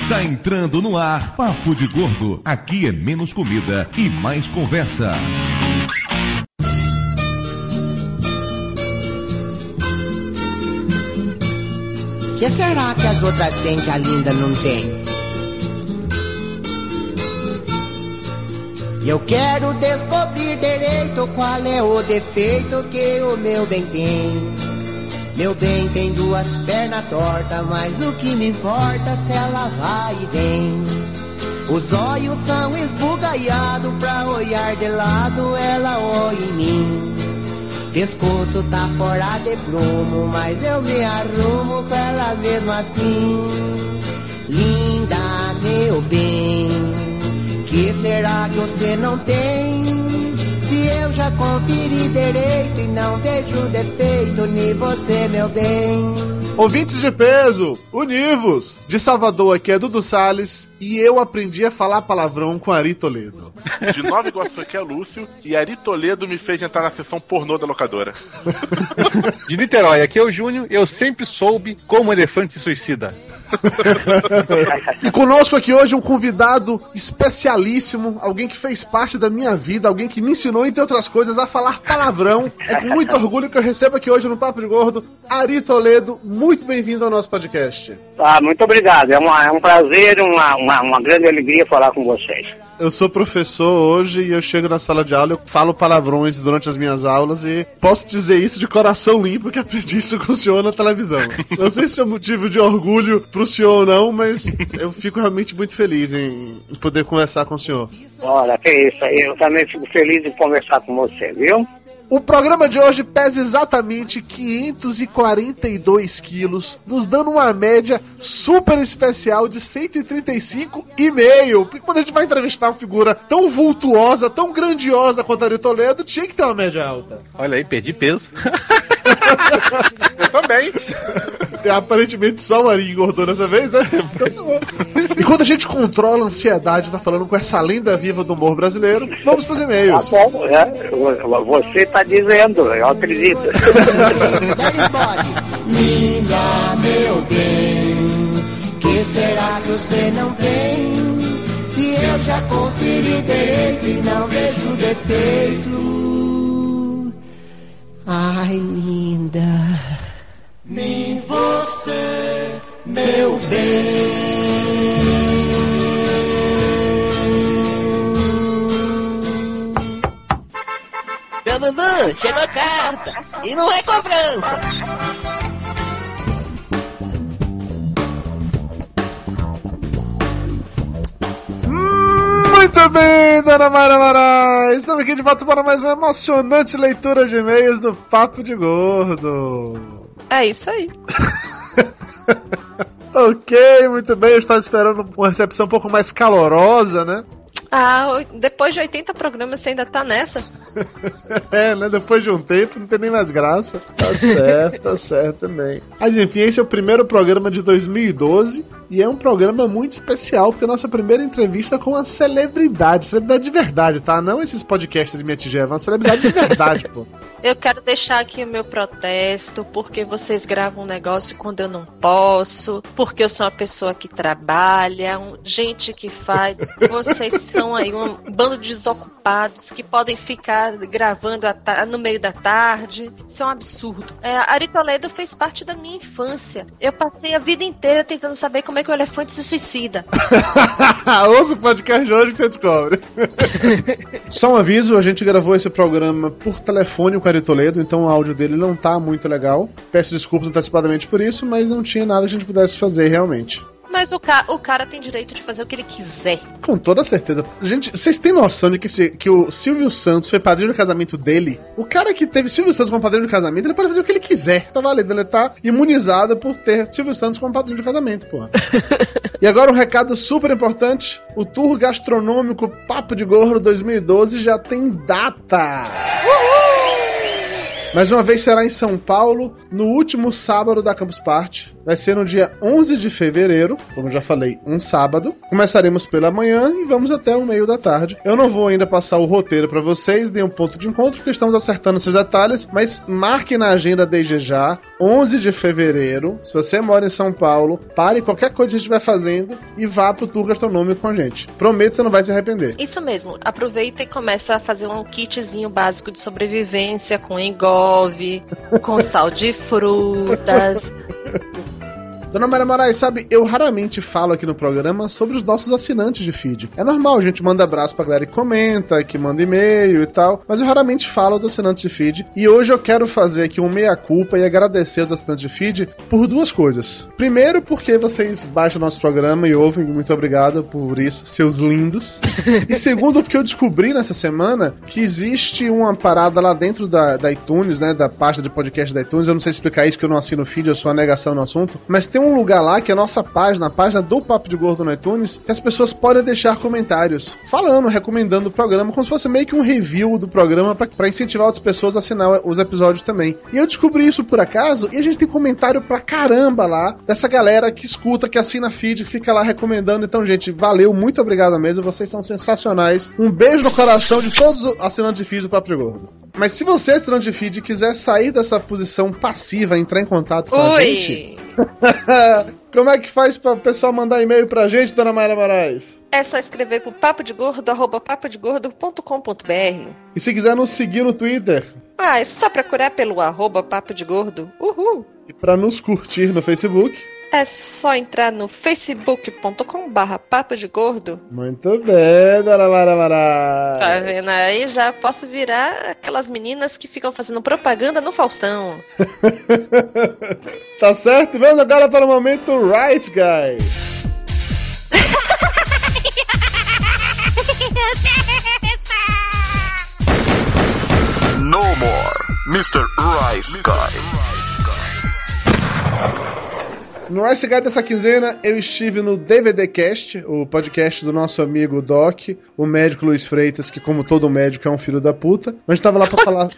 Está entrando no ar Papo de Gordo. Aqui é menos comida e mais conversa. que será que as outras têm que a linda não tem? Eu quero descobrir direito qual é o defeito que o meu bem tem. Meu bem tem duas pernas tortas, mas o que me importa se ela vai e vem. Os olhos são esbugalhados pra olhar de lado, ela olha em mim. Pescoço tá fora de prumo, mas eu me arrumo pra ela mesmo assim. Linda, meu bem, que será que você não tem? Eu já conferi direito e não vejo defeito em você, meu bem. Ouvintes de peso, univos! De Salvador aqui é Dudu Salles e eu aprendi a falar palavrão com Ari Toledo. De Nova Iguaçu aqui é Lúcio e Ari Toledo me fez entrar na sessão pornô da locadora. De Niterói aqui é o Júnior eu sempre soube como elefante suicida. e conosco aqui hoje um convidado especialíssimo, alguém que fez parte da minha vida, alguém que me ensinou, entre outras coisas, a falar palavrão. É com muito orgulho que eu recebo aqui hoje no Papo de Gordo, Ari Toledo. Muito bem-vindo ao nosso podcast. Ah, muito obrigado. É, uma, é um prazer, uma, uma, uma grande alegria falar com vocês eu sou professor hoje e eu chego na sala de aula, eu falo palavrões durante as minhas aulas e posso dizer isso de coração limpo que aprendi isso com o senhor na televisão. Não sei se é motivo de orgulho pro senhor ou não, mas eu fico realmente muito feliz em poder conversar com o senhor. Olha, que isso aí, eu também fico feliz de conversar com você, viu? O programa de hoje pesa exatamente 542 quilos, nos dando uma média super especial de 135,5. Porque quando a gente vai entrevistar uma figura tão vultuosa, tão grandiosa quanto a Ari Toledo, tinha que ter uma média alta. Olha aí, perdi peso. Também. Aparentemente só o Ari engordou dessa vez, né? Enquanto a gente controla a ansiedade, tá falando com essa lenda viva do humor brasileiro, vamos fazer e-mails. Tá bom, é. Você tá dizendo, eu acredito. Linda, meu bem, que será que você não tem? Se eu já conferi direito e não vejo defeito. Ai, linda. Nem você, meu bem. Chegou carta. E não é cobrança. Muito bem, dona Mara Moraes! Estamos aqui de volta para mais uma emocionante leitura de e-mails do Papo de Gordo. É isso aí. ok, muito bem. Eu estava esperando uma recepção um pouco mais calorosa, né? Ah, depois de 80 programas você ainda tá nessa? é, né? Depois de um tempo não tem nem mais graça. Tá certo, tá certo também. Mas enfim, esse é o primeiro programa de 2012 e é um programa muito especial, porque é a nossa primeira entrevista com uma celebridade. Celebridade de verdade, tá? Não esses podcasts de minha tigela, é uma celebridade de verdade, pô. Eu quero deixar aqui o meu protesto, porque vocês gravam um negócio quando eu não posso, porque eu sou uma pessoa que trabalha, um, gente que faz. Vocês são aí um bando de desocupados que podem ficar gravando no meio da tarde. Isso é um absurdo. É, Ari Toledo fez parte da minha infância. Eu passei a vida inteira tentando saber como é que o elefante se suicida. Ouça o podcast hoje que você descobre. Só um aviso, a gente gravou esse programa por telefone com o Ari Toledo, então o áudio dele não tá muito legal. Peço desculpas antecipadamente por isso, mas não tinha nada que a gente pudesse fazer realmente. Mas o, ca o cara tem direito de fazer o que ele quiser. Com toda certeza. Gente, vocês têm noção de que, esse, que o Silvio Santos foi padrinho do casamento dele? O cara que teve Silvio Santos como padrinho do casamento, ele pode fazer o que ele quiser. Tá valendo, ele tá imunizado por ter Silvio Santos como padrinho do casamento, porra. e agora um recado super importante: o Tour Gastronômico Papo de Gorro 2012 já tem data. Uhul! Mais uma vez será em São Paulo, no último sábado da Campus Party. Vai ser no dia 11 de fevereiro, como já falei, um sábado. Começaremos pela manhã e vamos até o meio da tarde. Eu não vou ainda passar o roteiro para vocês, nem um ponto de encontro, porque estamos acertando esses detalhes, mas marque na agenda desde já, 11 de fevereiro. Se você mora em São Paulo, pare qualquer coisa que a gente estiver fazendo e vá pro tour gastronômico com a gente. Prometo que você não vai se arrepender. Isso mesmo. Aproveita e começa a fazer um kitzinho básico de sobrevivência com com sal de frutas. Dona Maria Moraes, sabe, eu raramente falo aqui no programa sobre os nossos assinantes de feed. É normal, a gente manda abraço pra galera que comenta, que manda e-mail e tal, mas eu raramente falo dos assinantes de feed. E hoje eu quero fazer aqui um meia-culpa e agradecer aos assinantes de feed por duas coisas. Primeiro, porque vocês baixam o nosso programa e ouvem, muito obrigado por isso, seus lindos. e segundo, porque eu descobri nessa semana que existe uma parada lá dentro da, da iTunes, né, da pasta de podcast da iTunes. Eu não sei explicar isso, que eu não assino feed, eu sou a negação no assunto, mas tem um lugar lá que é a nossa página, a página do Papo de Gordo no iTunes, que as pessoas podem deixar comentários falando, recomendando o programa, como se fosse meio que um review do programa para incentivar outras pessoas a assinar os episódios também. E eu descobri isso por acaso e a gente tem comentário pra caramba lá dessa galera que escuta, que assina feed, fica lá recomendando. Então, gente, valeu, muito obrigado mesmo, vocês são sensacionais. Um beijo no coração de todos os assinantes de feed do Papo de Gordo. Mas se você, assinante de feed, quiser sair dessa posição passiva, entrar em contato com a Ui! gente, como é que faz para o pessoal mandar e-mail pra gente, dona Mayra Moraes? É só escrever pro papo de gordo, arroba papodegordo.com.br. E se quiser nos seguir no Twitter Ah, é só procurar pelo arroba papo de gordo. Uhul! e para nos curtir no Facebook, É só entrar no facebook.com barra papo de gordo. muito bem, dona Mayra Moraes. Tá vendo aí? Já posso virar aquelas meninas que ficam fazendo propaganda no Faustão. tá certo? Vamos agora para o momento Right Guys. No more, Mr. Rice Guy. No Rice Guy dessa quinzena, eu estive no DVD Cast, o podcast do nosso amigo Doc, o médico Luiz Freitas, que como todo médico é um filho da puta, mas tava lá pra falar...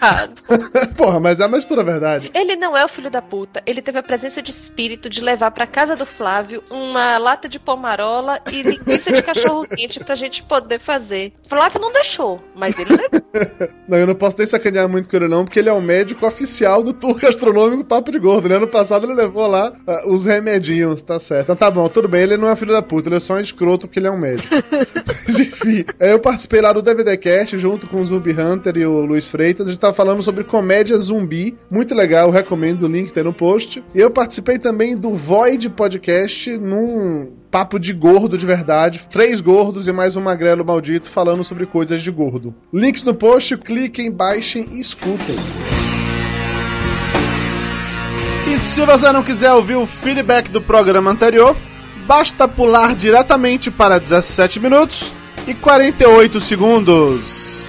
Porra, mas é a mais pura verdade. Ele não é o filho da puta. Ele teve a presença de espírito de levar pra casa do Flávio uma lata de pomarola e linguiça de cachorro quente pra gente poder fazer. Flávio não deixou, mas ele levou. Não, eu não posso nem sacanear muito com ele não, porque ele é o médico oficial do tour gastronômico Papo de Gordo, né? Ano passado ele levou lá ah, os remedinhos, tá certo. Então tá bom, tudo bem, ele não é filho da puta, ele é só um escroto porque ele é um médico. Mas enfim, aí eu participei lá do DVD Cast junto com o Zumbi Hunter e o Luiz Freitas, a gente tava falando sobre comédia zumbi, muito legal, recomendo o link tem no post. E eu participei também do Void Podcast num papo de gordo de verdade. Três gordos e mais um magrelo maldito falando sobre coisas de gordo. Links no post, cliquem, baixem e escutem. E se você não quiser ouvir o feedback do programa anterior, basta pular diretamente para 17 minutos e 48 segundos.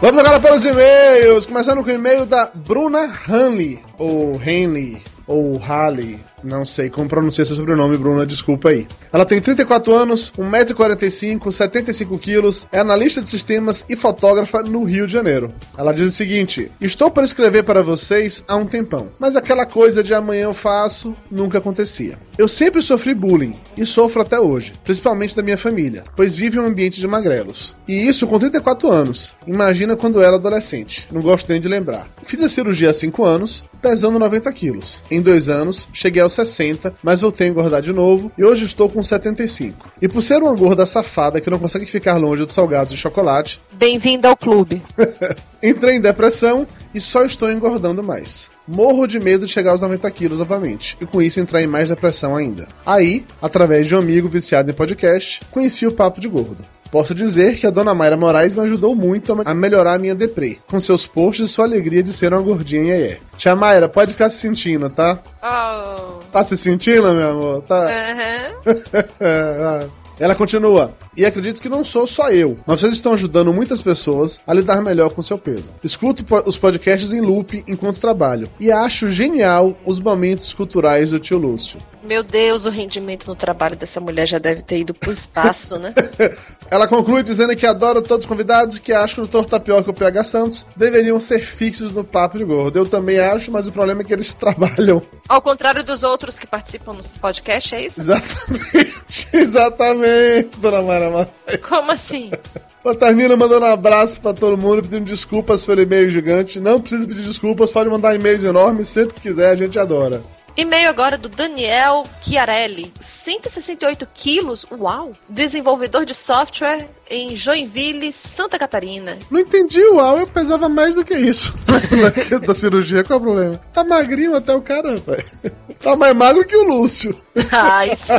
Vamos agora para os e-mails, começando com o e-mail da Bruna Hanley, ou Henley, ou Halley, não sei como pronunciar seu sobrenome, Bruna, desculpa aí. Ela tem 34 anos, 1,45m, 75 quilos, é analista de sistemas e fotógrafa no Rio de Janeiro. Ela diz o seguinte: Estou para escrever para vocês há um tempão, mas aquela coisa de amanhã eu faço nunca acontecia. Eu sempre sofri bullying e sofro até hoje, principalmente da minha família, pois vive em um ambiente de magrelos. E isso com 34 anos. Imagina quando era adolescente. Não gosto nem de lembrar. Fiz a cirurgia há 5 anos, pesando 90 quilos. Dois anos, cheguei aos 60, mas voltei a engordar de novo e hoje estou com 75. E por ser uma gorda safada que não consegue ficar longe dos salgados e chocolate, Bem-vindo ao clube. entrei em depressão e só estou engordando mais. Morro de medo de chegar aos 90 quilos novamente, e com isso entrar em mais depressão ainda. Aí, através de um amigo viciado em podcast, conheci o Papo de Gordo. Posso dizer que a dona Mayra Moraes me ajudou muito a melhorar a minha deprê, com seus posts e sua alegria de ser uma gordinha iê. Tia Mayra, pode ficar se sentindo, tá? Oh. Tá se sentindo, meu amor? Tá? Aham. Ela continua. E acredito que não sou só eu, mas vocês estão ajudando muitas pessoas a lidar melhor com seu peso. Escuto os podcasts em loop enquanto trabalho e acho genial os momentos culturais do tio Lúcio. Meu Deus, o rendimento no trabalho dessa mulher já deve ter ido pro espaço, né? Ela conclui dizendo que adora todos os convidados e que acha que o Dr. Tapioca e o PH Santos deveriam ser fixos no Papo de Gordo. Eu também acho, mas o problema é que eles trabalham. Ao contrário dos outros que participam no podcast, é isso? Exatamente, exatamente, dona Mara Maia. Como assim? Ela termina mandando um abraço pra todo mundo, pedindo desculpas pelo e-mail gigante. Não precisa pedir desculpas, pode mandar e-mails enormes sempre que quiser, a gente adora. E-mail agora do Daniel Chiarelli. 168 quilos? Uau! Desenvolvedor de software em Joinville, Santa Catarina. Não entendi UAU, eu pesava mais do que isso. da cirurgia, qual é o problema? Tá magrinho até o caramba. Tá mais magro que o Lúcio. Ah, isso,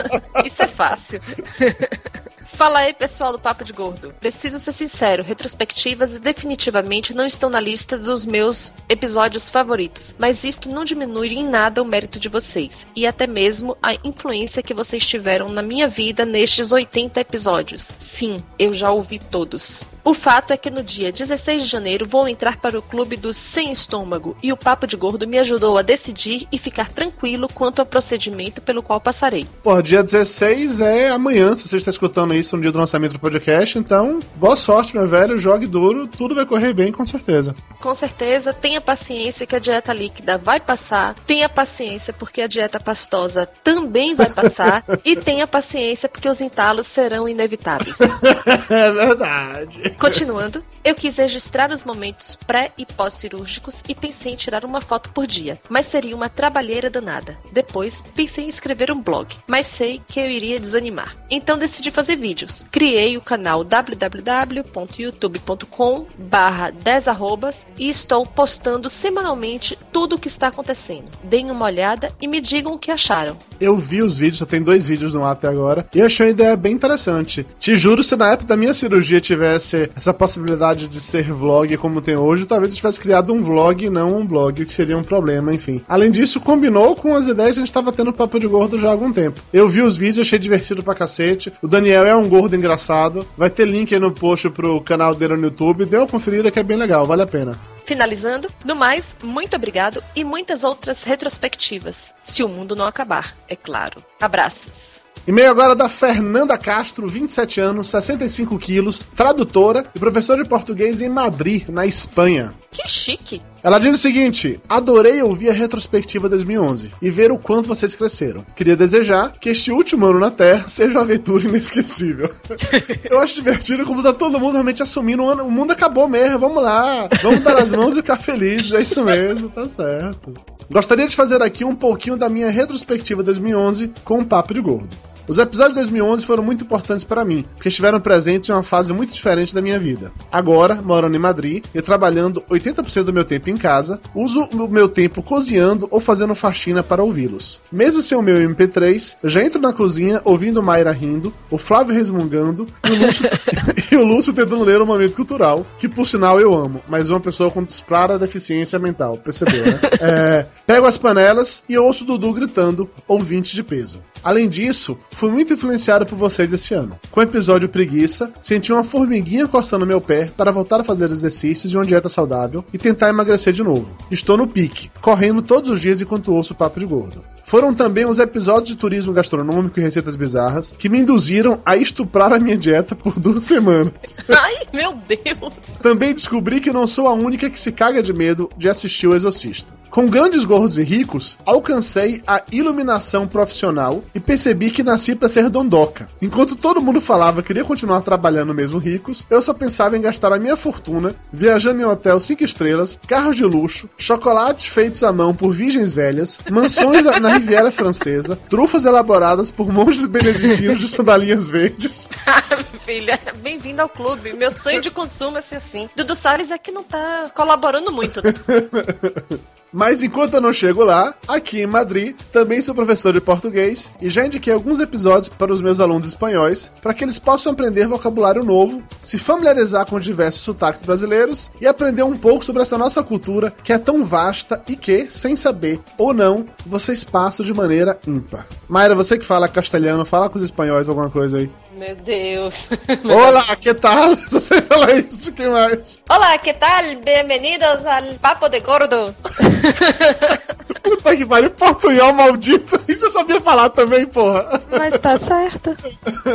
isso é fácil. Fala aí, pessoal do Papo de Gordo. Preciso ser sincero, retrospectivas definitivamente não estão na lista dos meus episódios favoritos, mas isto não diminui em nada o mérito de vocês e até mesmo a influência que vocês tiveram na minha vida nestes 80 episódios. Sim, eu já ouvi todos. O fato é que no dia 16 de janeiro vou entrar para o clube do Sem Estômago e o Papo de Gordo me ajudou a decidir e ficar tranquilo quanto ao procedimento pelo qual passarei. Pô, dia 16 é amanhã, se você está escutando isso no dia do lançamento do podcast, então boa sorte, meu velho, jogue duro, tudo vai correr bem, com certeza. Com certeza, tenha paciência que a dieta líquida vai passar, tenha paciência porque a dieta pastosa também vai passar e tenha paciência porque os entalos serão inevitáveis. é verdade. Continuando, eu quis registrar os momentos pré e pós-cirúrgicos e pensei em tirar uma foto por dia, mas seria uma trabalheira danada. Depois, pensei em escrever um blog, mas sei que eu iria desanimar. Então decidi fazer vídeos. Criei o canal www.youtube.com barra 10 arrobas e estou postando semanalmente tudo o que está acontecendo. Deem uma olhada e me digam o que acharam. Eu vi os vídeos, só tem dois vídeos no ar até agora, e achei a ideia bem interessante. Te juro, se na época da minha cirurgia tivesse essa possibilidade de ser vlog como tem hoje, talvez eu tivesse criado um vlog e não um blog, o que seria um problema, enfim. Além disso, combinou com as ideias que a gente estava tendo papo de gordo já há algum tempo. Eu vi os vídeos, achei divertido pra cacete. O Daniel é um gordo engraçado. Vai ter link aí no post pro canal dele no YouTube. Dê uma conferida que é bem legal, vale a pena. Finalizando, no mais, muito obrigado e muitas outras retrospectivas. Se o mundo não acabar, é claro. Abraços. E-mail agora da Fernanda Castro, 27 anos, 65 quilos, tradutora e professora de português em Madrid, na Espanha. Que chique! Ela diz o seguinte: Adorei ouvir a retrospectiva 2011 e ver o quanto vocês cresceram. Queria desejar que este último ano na Terra seja uma aventura inesquecível. Eu acho divertido como tá todo mundo realmente assumindo o ano. O mundo acabou mesmo, vamos lá. Vamos dar as mãos e ficar felizes, é isso mesmo, tá certo. Gostaria de fazer aqui um pouquinho da minha retrospectiva 2011 com um papo de gordo. Os episódios de 2011 foram muito importantes para mim, porque estiveram presentes em uma fase muito diferente da minha vida. Agora, morando em Madrid e trabalhando 80% do meu tempo em casa, uso o meu tempo cozinhando ou fazendo faxina para ouvi-los. Mesmo sem o meu MP3, eu já entro na cozinha ouvindo Mayra rindo, o Flávio resmungando e o Lúcio, e o Lúcio tentando ler um momento cultural, que por sinal eu amo, mas uma pessoa com clara deficiência mental, percebeu, né? É, pego as panelas e ouço o Dudu gritando, ouvinte de peso. Além disso, fui muito influenciado por vocês esse ano. Com o episódio Preguiça, senti uma formiguinha coçando meu pé para voltar a fazer exercícios e uma dieta saudável e tentar emagrecer de novo. Estou no pique, correndo todos os dias enquanto ouço o papo de gordo. Foram também os episódios de turismo gastronômico e receitas bizarras que me induziram a estuprar a minha dieta por duas semanas. Ai, meu Deus! Também descobri que não sou a única que se caga de medo de assistir o Exorcista. Com grandes gordos e ricos, alcancei a iluminação profissional e percebi que nasci para ser dondoca. Enquanto todo mundo falava que queria continuar trabalhando mesmo ricos, eu só pensava em gastar a minha fortuna viajando em hotel 5 estrelas, carros de luxo, chocolates feitos à mão por virgens velhas, mansões na, na Riviera Francesa, trufas elaboradas por monges beneditinos de sandalinhas verdes. Filha, bem-vindo ao clube. Meu sonho de consumo é ser assim. Dudu Salles é que não tá colaborando muito, né? Mas enquanto eu não chego lá, aqui em Madrid, também sou professor de português e já indiquei alguns episódios para os meus alunos espanhóis para que eles possam aprender vocabulário novo, se familiarizar com diversos sotaques brasileiros e aprender um pouco sobre essa nossa cultura que é tão vasta e que, sem saber ou não, vocês passam de maneira ímpar. Mayra, você que fala castelhano, fala com os espanhóis alguma coisa aí. Meu Deus. Olá, que tal? Se você falar isso, que mais? Olá, que tal? Bem-vindos ao Papo de Gordo. Puta que pariu, portunhol maldito. Isso eu sabia falar também, porra. Mas tá certo.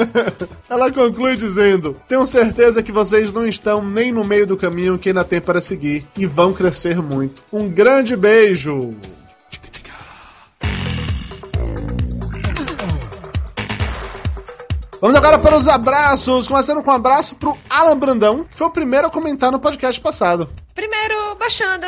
Ela conclui dizendo: Tenho certeza que vocês não estão nem no meio do caminho que ainda tem para seguir e vão crescer muito. Um grande beijo! Vamos agora para os abraços, começando com um abraço pro Alan Brandão, que foi o primeiro a comentar no podcast passado. Primeiro, baixando.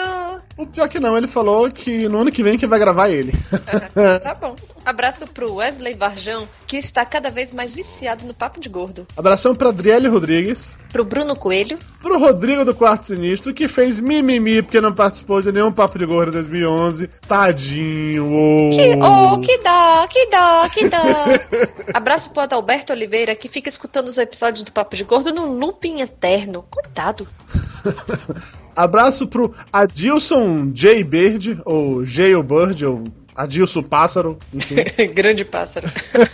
O pior que não, ele falou que no ano que vem que vai gravar ele. tá bom. Abraço pro Wesley Varjão, que está cada vez mais viciado no papo de gordo. Abração pra Adriele Rodrigues. Pro Bruno Coelho. Pro Rodrigo do Quarto Sinistro, que fez mimimi porque não participou de nenhum Papo de Gordo 2011. Tadinho. Oh. Que, oh, que dó, que dó, que dó. Abraço pro Adalberto Oliveira, que fica escutando os episódios do Papo de Gordo num looping eterno. Coitado. Abraço pro Adilson J. Bird, ou Jailbird, ou Adilson Pássaro. Grande pássaro.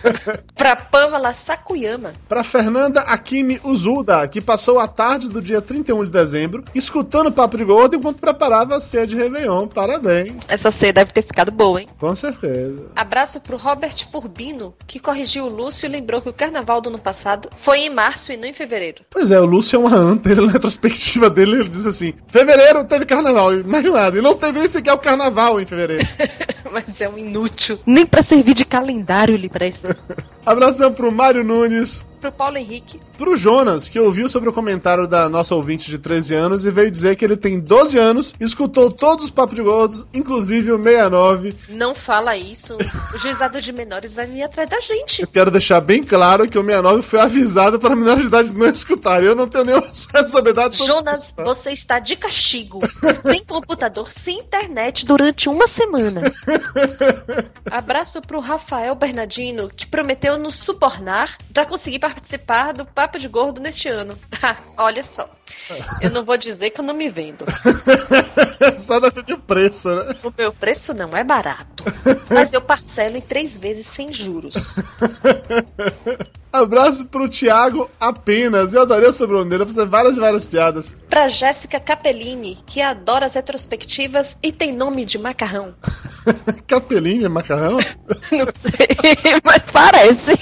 pra Pamela Sakuyama. Pra Fernanda Akimi Uzuda, que passou a tarde do dia 31 de dezembro escutando o Papo de Gordo enquanto preparava a ceia de Réveillon. Parabéns. Essa ceia deve ter ficado boa, hein? Com certeza. Abraço pro Robert Furbino, que corrigiu o Lúcio e lembrou que o carnaval do ano passado foi em março e não em fevereiro. Pois é, o Lúcio é uma anta. Ele, na retrospectiva dele, ele diz assim: fevereiro teve carnaval, mais nada. E não teve nem sequer o carnaval em fevereiro. Mas é um inútil. Nem pra servir de calendário ele presta. Abração pro Mário Nunes. Pro Paulo Henrique. Pro Jonas, que ouviu sobre o comentário da nossa ouvinte de 13 anos e veio dizer que ele tem 12 anos, escutou todos os papos de gordos, inclusive o 69. Não fala isso. O juizado de menores vai vir atrás da gente. Eu quero deixar bem claro que o 69 foi avisado para menores de idade não escutar. Eu não tenho nenhuma responsabilidade sobre Jonas, isso. você está de castigo. sem computador, sem internet durante uma semana. Abraço pro Rafael Bernardino, que prometeu nos subornar para conseguir participar do Papo de Gordo neste ano. Ha, Olha só. Eu não vou dizer que eu não me vendo. Só da de preço, né? O meu preço não é barato. Mas eu parcelo em três vezes sem juros. Abraço pro Thiago apenas. Eu adorei o sobrenome dele, fazer várias e várias piadas. Pra Jéssica Capellini, que adora as retrospectivas e tem nome de macarrão. Capelinha, macarrão? Não sei, mas parece.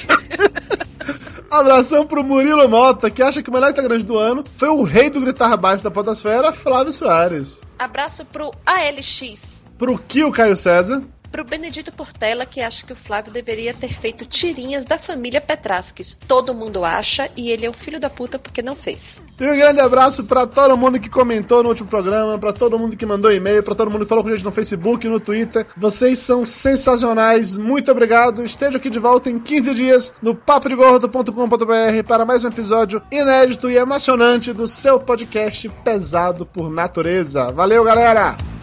Abração pro Murilo Mota, que acha que o melhor integrante do ano foi o rei do gritar baixo da podosfera, Flávio Soares. Abraço pro ALX. Pro Kio Caio César. Pro Benedito Portela, que acha que o Flávio deveria ter feito tirinhas da família Petrasques. Todo mundo acha e ele é o filho da puta porque não fez. E um grande abraço pra todo mundo que comentou no último programa, pra todo mundo que mandou e-mail, pra todo mundo que falou com a gente no Facebook, no Twitter. Vocês são sensacionais, muito obrigado. Esteja aqui de volta em 15 dias no papodegordo.com.br para mais um episódio inédito e emocionante do seu podcast pesado por natureza. Valeu, galera!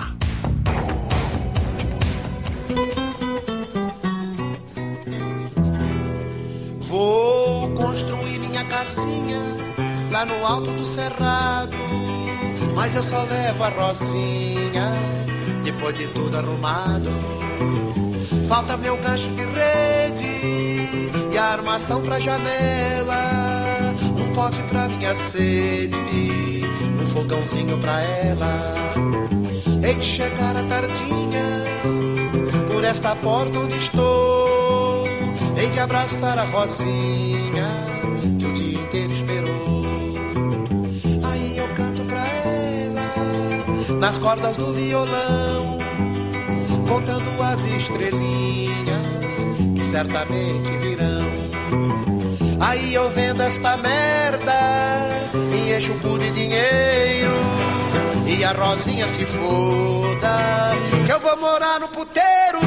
Lá no alto do cerrado. Mas eu só levo a Rosinha depois de tudo arrumado. Falta meu gancho de rede e a armação pra janela. Um pote pra minha sede, um fogãozinho pra ela. Hei de chegar à tardinha por esta porta onde estou. Hei de abraçar a Rosinha nas cordas do violão, contando as estrelinhas que certamente virão. Aí eu vendo esta merda e encho o cu de dinheiro. E a Rosinha se foda, que eu vou morar no puteiro.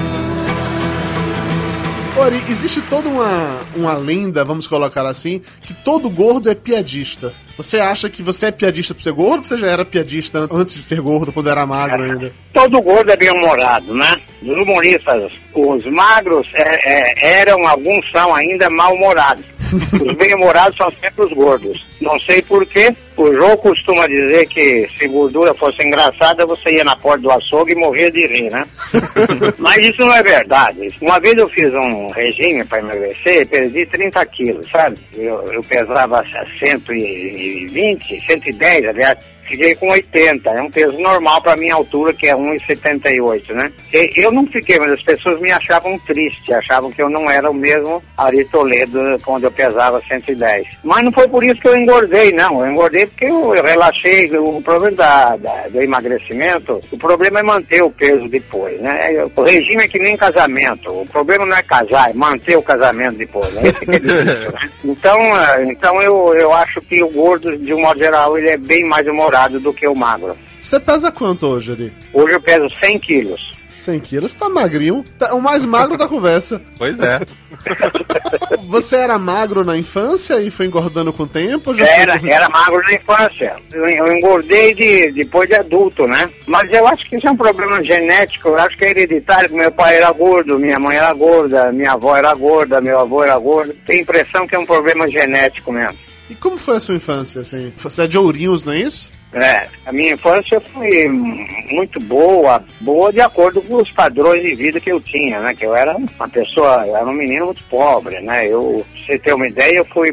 Ori, existe toda uma, uma lenda, vamos colocar assim, que todo gordo é piadista. Você acha que você é piadista por ser gordo ou você já era piadista antes de ser gordo, quando era magro ainda? Todo gordo é bem-humorado, né? Os humoristas, os magros é, é, eram, alguns são ainda mal-humorados. Os bem-humorados são sempre os gordos. Não sei porquê. O João costuma dizer que se gordura fosse engraçada, você ia na porta do açougue e morria de rir, né? Mas isso não é verdade. Uma vez eu fiz um regime para emagrecer e perdi 30 quilos, sabe? Eu, eu pesava 120, 110, aliás. Fiquei com 80, é um peso normal para minha altura, que é 1,78, né? E eu não fiquei, mas as pessoas me achavam triste, achavam que eu não era o mesmo Ari Toledo quando eu pesava 110. Mas não foi por isso que eu engordei, não. Eu engordei porque eu, eu relaxei. O problema da, da- do emagrecimento, o problema é manter o peso depois, né? O regime é que nem casamento. O problema não é casar, é manter o casamento depois, né? Esse que é difícil, né? Então, ah, então eu, eu acho que o gordo, de um modo geral, ele é bem mais humorado do que o magro. Você pesa quanto hoje, Ari? Hoje eu peso 100 quilos. 100 quilos, tá magrinho. Tá o mais magro da conversa. Pois é. Você era magro na infância e foi engordando com o tempo? Era, foi- era magro na infância. Eu, eu engordei de, depois de adulto, né? Mas eu acho que isso é um problema genético. Eu acho que é hereditário. Meu pai era gordo, minha mãe era gorda, minha avó era gorda, meu avô era gordo. Tenho a impressão que é um problema genético mesmo. E como foi a sua infância, assim? Você é de Ourinhos, não é isso? É, a minha infância foi muito boa, boa de acordo com os padrões de vida que eu tinha, né? Que eu era uma pessoa, era um menino muito pobre, né? Eu, pra você ter uma ideia, eu fui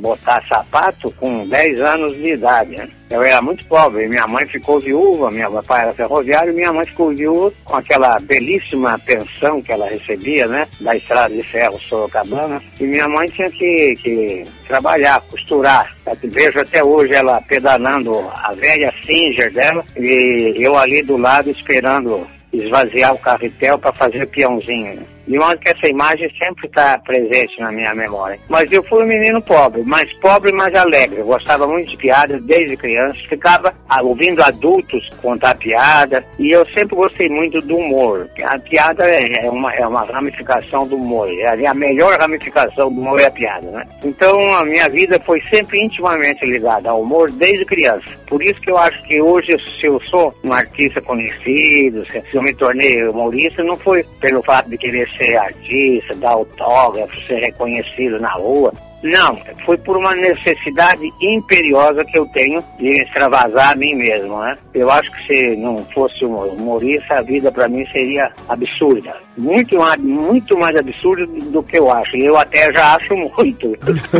botar sapato com 10 anos de idade, né? Eu era muito pobre, minha mãe ficou viúva, meu pai era ferroviário, minha mãe ficou viúva com aquela belíssima pensão que ela recebia, né? Da estrada de ferro Sorocabana. E minha mãe tinha que, que trabalhar, costurar. Eu vejo até hoje ela pedalando a velha Singer dela e eu ali do lado esperando esvaziar o carretel para fazer peãozinho. De modo que essa imagem sempre está presente na minha memória. Mas eu fui um menino pobre, mas pobre, mas alegre. Eu gostava muito de piadas desde criança. Ficava ah, ouvindo adultos contar piada. E eu sempre gostei muito do humor. A piada é é uma, é uma ramificação do humor. É a melhor ramificação do humor é a piada, né? Então a minha vida foi sempre intimamente ligada ao humor desde criança. Por isso que eu acho que hoje, se eu sou um artista conhecido, se eu me tornei humorista, não foi pelo fato de querer ser artista, dar autógrafo, ser reconhecido na rua. Não, foi por uma necessidade imperiosa que eu tenho de extravasar a mim mesmo, né? Eu acho que se não fosse um humorista, a vida para mim seria absurda. Muito mais, muito mais absurda do que eu acho. E eu até já acho muito.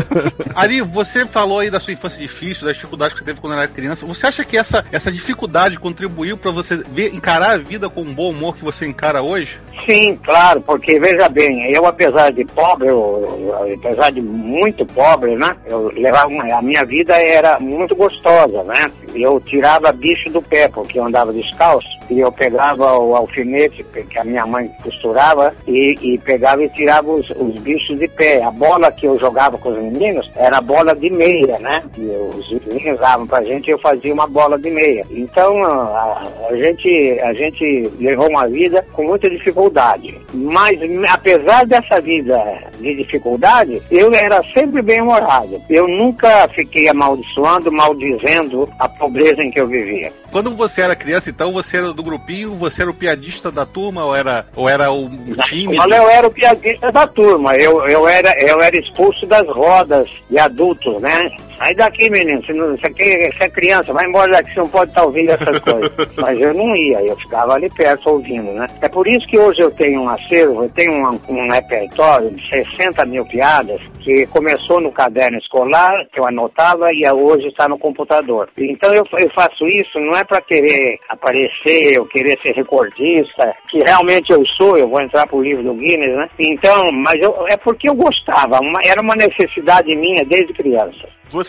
Ari, você falou aí da sua infância difícil, das dificuldades que você teve quando era criança. Você acha que essa, essa dificuldade contribuiu pra você ver, encarar a vida com o bom humor que você encara hoje? Sim, claro, porque veja bem, eu apesar de pobre, eu, apesar de muito pobre, né? Eu levava a minha vida era muito gostosa, né? Eu tirava bicho do pé, porque eu andava descalço, e eu pegava o alfinete que a minha mãe costurava e, e pegava e tirava os, os bichos de pé. A bola que eu jogava com os meninos era bola de meia, né? E os meninos davam pra gente eu fazia uma bola de meia. Então a, a gente a gente levou uma vida com muita dificuldade. Mas apesar dessa vida de dificuldade, eu era sempre bem humorado. Eu nunca fiquei amaldiçoando, maldizendo a pobreza em que eu vivia. Quando você era criança, então, você era do grupinho, você era o piadista da turma ou era, ou era o, time? Olha, eu era o piadista da turma, eu, eu, era, eu era expulso das rodas de adultos, né? Sai daqui, menino, você, não, você, você é criança, vai embora daqui, você não pode estar ouvindo essas coisas. Mas eu não ia, eu ficava ali perto ouvindo, né? É por isso que hoje eu tenho um acervo, eu tenho um, um repertório de 60 mil piadas, que começou no caderno escolar, que eu anotava, e hoje está no computador. Então eu, eu faço isso, não é para querer aparecer, eu querer ser recordista, que realmente eu sou, eu vou entrar pro livro do Guinness, né? Então, mas eu, é porque eu gostava, uma- era uma necessidade minha desde criança. Você,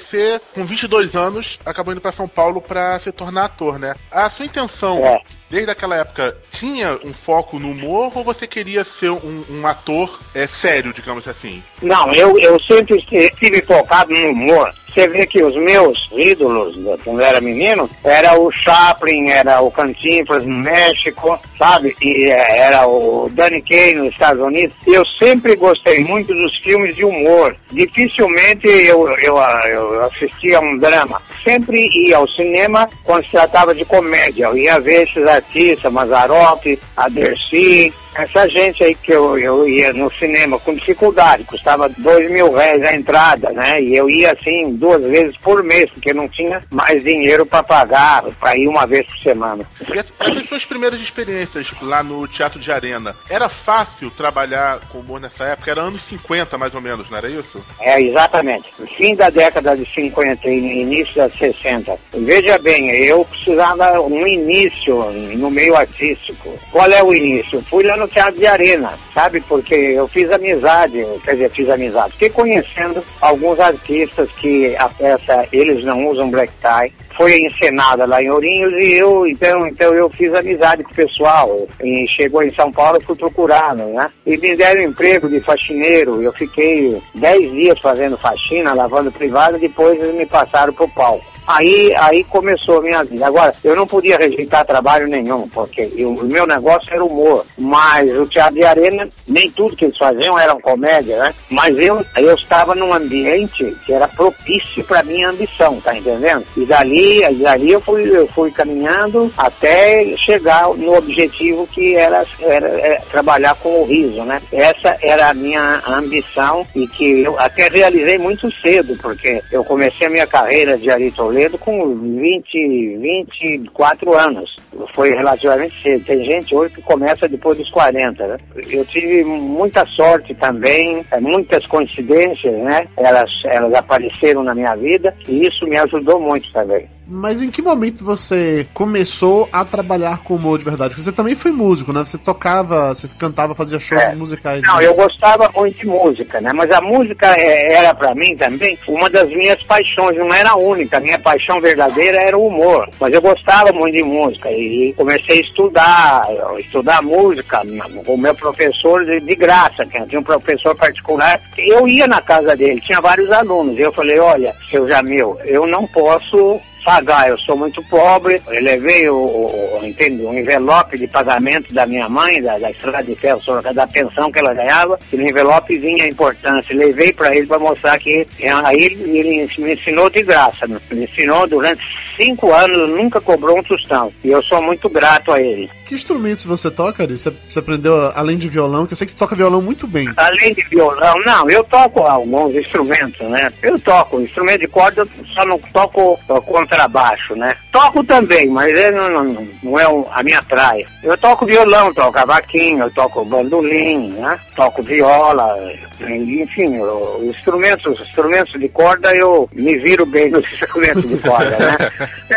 com 22 anos, acabou indo pra São Paulo pra se tornar ator, né? A sua intenção, É. desde aquela época, tinha um foco no humor ou você queria ser um, um ator é, sério, digamos assim? Não, eu, eu sempre estive focado no humor. Você vê que os meus ídolos, né, quando eu era menino, era o Chaplin, era o Cantinflas no México, sabe? E eh, era o Danny Kaye nos Estados Unidos. Eu sempre gostei muito dos filmes de humor. Dificilmente eu, eu, eu assistia a um drama. Sempre ia ao cinema quando se tratava de comédia. Eu ia ver esses artistas, Mazzaropi, a Dercy, Essa gente aí que eu, eu ia no cinema com dificuldade, custava dois mil reais a entrada, né? E eu ia assim duas vezes por mês, porque não tinha mais dinheiro para pagar, para ir uma vez por semana. E essas suas primeiras experiências lá no Teatro de Arena, era fácil trabalhar com humor nessa época? Era anos 50 mais ou menos, não era isso? É, exatamente. Fim da década de 50 e início da 60. Veja bem, eu precisava um início no meio artístico. Qual é o início? Fui lá no Teatro de Arena, sabe? Porque eu fiz amizade, quer dizer, fiz amizade. Fiquei conhecendo alguns artistas que a peça Eles Não Usam Black Tie foi encenada lá em Ourinhos e eu, então, então eu fiz amizade com o pessoal. E chegou em São Paulo, fui procurando, né? E me deram emprego de faxineiro. Eu fiquei dez dias fazendo faxina, lavando privado, depois eles me passaram pro palco. Aí, aí começou a minha vida. Agora, eu não podia rejeitar trabalho nenhum, porque eu, o meu negócio era humor. Mas o Teatro de Arena, nem tudo que eles faziam era comédia, né? Mas eu, eu estava num ambiente que era propício para minha ambição, tá entendendo? E dali, e dali eu fui, eu fui caminhando até chegar no objetivo que era, era, era trabalhar com o riso, né? Essa era a minha ambição e que eu até realizei muito cedo, porque eu comecei a minha carreira de Ari Toledo com 20, 24 anos. Foi relativamente cedo. Tem gente hoje que começa depois dos 40, né? Eu tive muita sorte também, é, muitas coincidências, né? Elas, elas apareceram na minha vida e isso me ajudou muito também. Mas em que momento você começou a trabalhar com humor de verdade? Porque você também foi músico, né? Você tocava, você cantava, fazia shows É. musicais. Não, né? eu gostava muito de música, né? Mas a música é, era pra mim também uma das minhas paixões, não era a única. A minha paixão verdadeira era o humor. Mas eu gostava muito de música e comecei a estudar, estudar música com o meu professor de, de graça, que tinha um professor particular. Eu ia na casa dele, tinha vários alunos. E eu falei, olha, seu Jamil, eu não posso pagar, eu sou muito pobre, eu levei o, o, um envelope de pagamento da minha mãe, da, da estrada de ferro, da pensão que ela ganhava, e no envelope vinha a importância, levei para ele para mostrar que, é, aí ele me ensinou de graça, me ensinou durante cinco anos, nunca cobrou um tostão, e eu sou muito grato a ele. Que instrumentos você toca, Ari? Você, você aprendeu além de violão, que eu sei que você toca violão muito bem. Além de violão, não, eu toco alguns instrumentos, né? Eu toco, instrumento de corda, eu só não toco ó, contrabaixo, né? Toco também, mas não, não, não é a minha praia. Eu toco violão, toco cavaquinho, eu toco bandolim, né? Toco viola, enfim, os instrumentos, os instrumentos de corda eu me viro bem nos instrumentos de corda, né?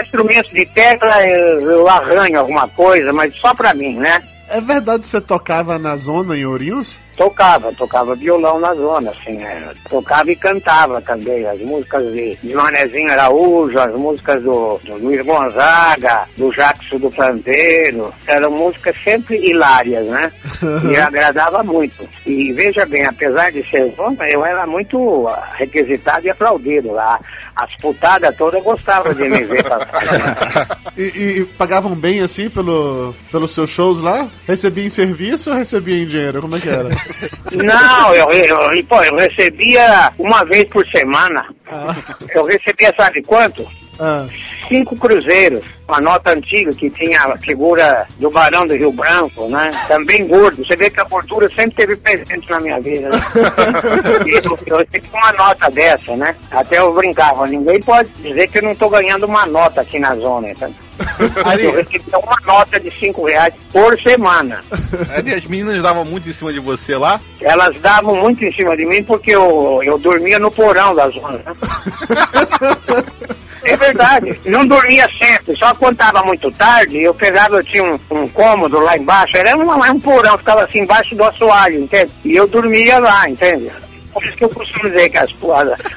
Instrumentos de tecla eu arranho alguma coisa, mas só pra mim, né? É verdade que você tocava na zona em Ourinhos? Tocava, tocava violão na zona, assim, é. tocava e cantava também, as músicas de, de Manezinho Araújo, as músicas do, do Luiz Gonzaga, do Jackson do Pandeiro, eram músicas sempre hilárias, né? E agradava muito. E veja bem, apesar de ser zona, eu era muito requisitado e aplaudido lá. As putadas todas gostavam de me ver passar. E, e- e pagavam bem assim pelo, pelos seus shows lá? Recebia em serviço ou recebia em dinheiro? Como é que era? Não, eu, eu, pô, eu recebia uma vez por semana. Eu recebia, sabe quanto? Ah, Cinco cruzeiros, uma nota antiga que tinha a figura do Barão do Rio Branco, né? Também gordo. Você vê que a gordura sempre teve presente na minha vida. Né? Eu, eu recebi uma nota dessa, né? Até eu brincava, ninguém pode dizer que eu não tô ganhando uma nota aqui na zona, então. Eu recebia uma nota de cinco reais por semana. Ali as meninas davam muito em cima de você lá. Elas davam muito em cima de mim porque eu, eu dormia no porão da zona. né? É verdade, não dormia sempre, só quando estava muito tarde, eu pegava, eu tinha um, um cômodo lá embaixo, era um, um porão, ficava assim embaixo do assoalho, entende? E eu dormia lá, entende? Por isso que eu costumo dizer que as,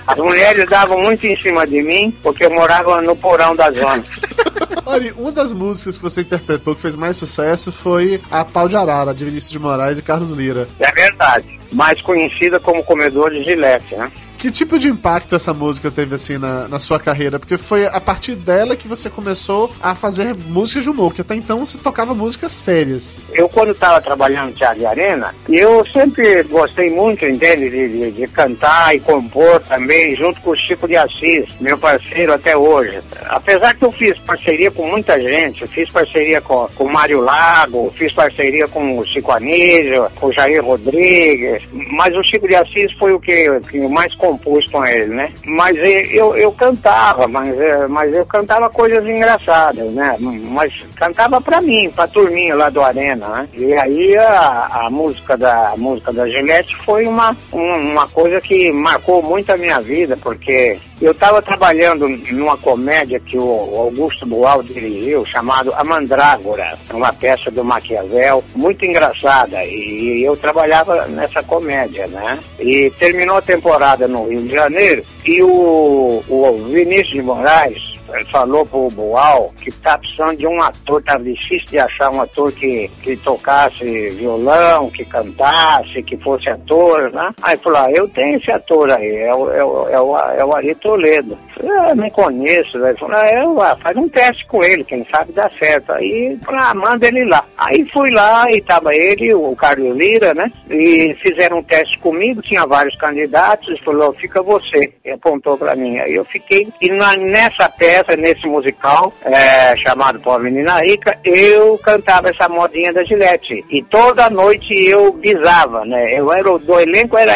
as, mulheres davam muito em cima de mim, porque eu morava no porão da zona. Olha, uma das músicas que você interpretou que fez mais sucesso foi a Pau de Arara, de Vinícius de Moraes e Carlos Lira. É verdade, mais conhecida como comedor de gilete, né? Que tipo de impacto essa música teve assim na, na sua carreira? Porque foi a partir dela que você começou a fazer músicas de humor, que até então você tocava músicas sérias. Eu, quando estava trabalhando no Teatro de Arena, eu sempre gostei muito, entende, de, de, de cantar e compor também, junto com o Chico de Assis, meu parceiro até hoje. Apesar que eu fiz parceria com muita gente, eu fiz parceria com, o Mário Lago, fiz parceria com o Chico Anísio, com o Jair Rodrigues, mas o Chico de Assis foi o que, que mais compus com ele, né? Mas eu, eu cantava, mas, eh, mas eu cantava coisas engraçadas, né? Mas cantava pra mim, pra turminha lá do Arena, né? E aí a, a música da a música da Gillette foi uma, um- uma coisa que marcou muito a minha vida, porque eu estava trabalhando numa comédia que o Augusto Boal dirigiu, chamado A Mandrágora, uma peça do Maquiavel, muito engraçada, e eu trabalhava nessa comédia, né? E terminou a temporada no Rio de Janeiro, e o, o Vinícius de Moraes falou pro Boal que tá precisando de um ator, tá difícil de achar um ator que, que tocasse violão, que cantasse, que fosse ator, né? Aí falou, ah, eu tenho esse ator aí, é o, é o, é o, é o Ari Toledo. Falei, ah, não conheço, velho. Falou, ah, eu, ah, faz um teste com ele, quem sabe dá certo. Aí, falei, ah, manda ele lá. Aí fui lá e tava ele, o Carlos Lira, né? E fizeram um teste comigo, tinha vários candidatos, falou, fica você. E apontou pra mim. Aí eu fiquei, e na, nessa peça, nesse musical, é, chamado Pobre Menina Rica, eu cantava essa modinha da Gillette. E toda noite eu bisava, né? Eu era do elenco, era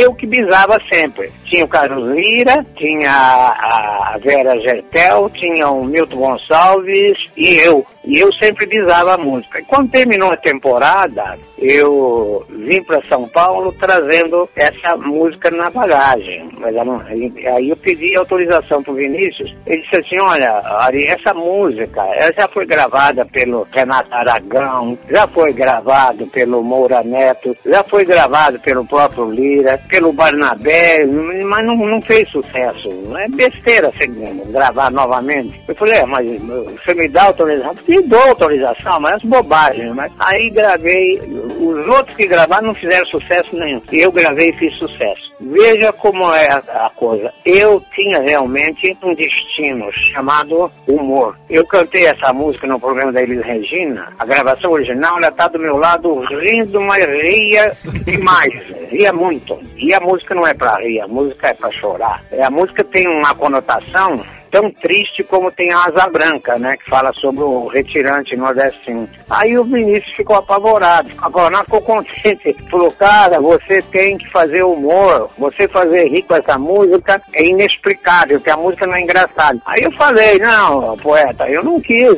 eu que bisava sempre. Tinha o Carlos Lira, tinha a Vera Gertel, tinha o Milton Gonçalves e eu. E eu sempre bisava a música. E quando terminou a temporada, eu vim para São Paulo trazendo essa música na bagagem. Mas não- aí eu pedi autorização pro Vinícius. Ele disse assim, olha, Ari, essa música, ela já foi gravada pelo Renato Aragão, já foi gravado pelo Moura Neto, já foi gravado pelo próprio Lira, pelo Barnabé, mas não, não fez sucesso. É besteira você gravar novamente. Eu falei, é, mas você me dá autorização? Te dou autorização, mas é bobagem. Mas aí gravei, os outros que gravaram não fizeram sucesso nenhum. E eu gravei e fiz sucesso. Veja como é a, a coisa. Eu tinha realmente um destino chamado humor. Eu cantei essa música no programa da Elis Regina. A gravação original, ela tá do meu lado rindo, mas ria demais. Ria muito. E a música não é pra rir, a música é pra chorar. É, A música tem uma conotação tão triste como tem a Asa Branca, né? Que fala sobre o retirante nordestino. Aí o Vinícius ficou apavorado, apavorado, ficou contente. Falou, cara, você tem que fazer humor, você fazer rir com essa música é inexplicável, que a música não é engraçada. Aí eu falei, não, poeta, eu não quis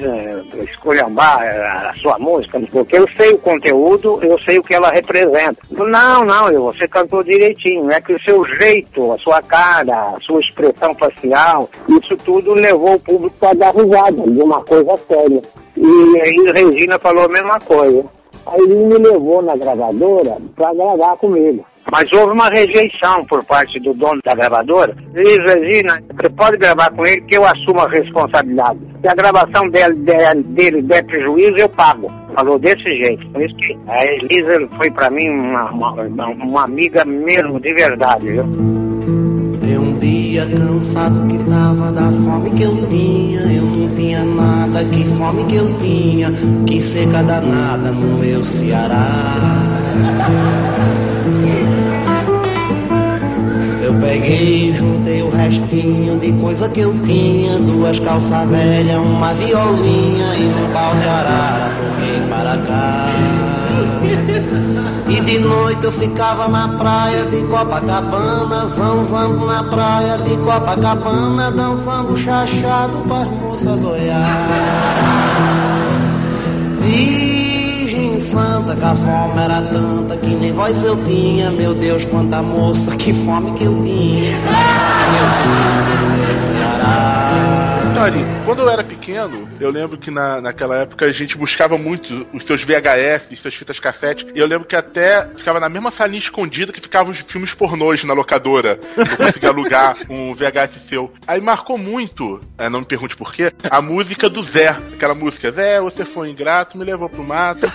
esculhambar eh, a sua música, porque eu sei o conteúdo, eu sei o que ela representa. Não, não, você cantou direitinho, é que o seu jeito, a sua cara, a sua expressão facial, isso tudo levou o público a dar risada de uma coisa séria. E aí Regina falou a mesma coisa. Aí ele me levou na gravadora para gravar comigo. Mas houve uma rejeição por parte do dono da gravadora. Diz, Regina, você pode gravar com ele que eu assumo a responsabilidade. Se a gravação dele, dele der prejuízo, eu pago. Falou desse jeito. Por isso que a Elisa foi para mim uma, uma, uma amiga mesmo, de verdade, viu? É um dia cansado que tava da fome que eu tinha. Eu não tinha nada, que fome que eu tinha. Que seca danada no meu Ceará. Eu peguei, juntei o restinho de coisa que eu tinha. Duas calças velhas, uma violinha e um pau de arara. Toquei para cá. E de noite eu ficava na praia de Copacabana, zanzando na praia de Copacabana, dançando chachado para as moças olhar. Virgem Santa, que a fome era tanta que nem voz eu tinha, meu Deus, quanta moça, que fome que eu tinha, que eu tinha meu Ceará. Tony, quando eu era pequeno, eu lembro que na, naquela época a gente buscava muito os seus VHS, seus fitas cassete, e eu lembro que até ficava na mesma salinha escondida que ficavam os filmes pornôs na locadora. Eu conseguia alugar um VHS seu. Aí marcou muito, é, não me pergunte por quê, a música do Zé. Aquela música, Zé, você foi ingrato, me levou pro mato.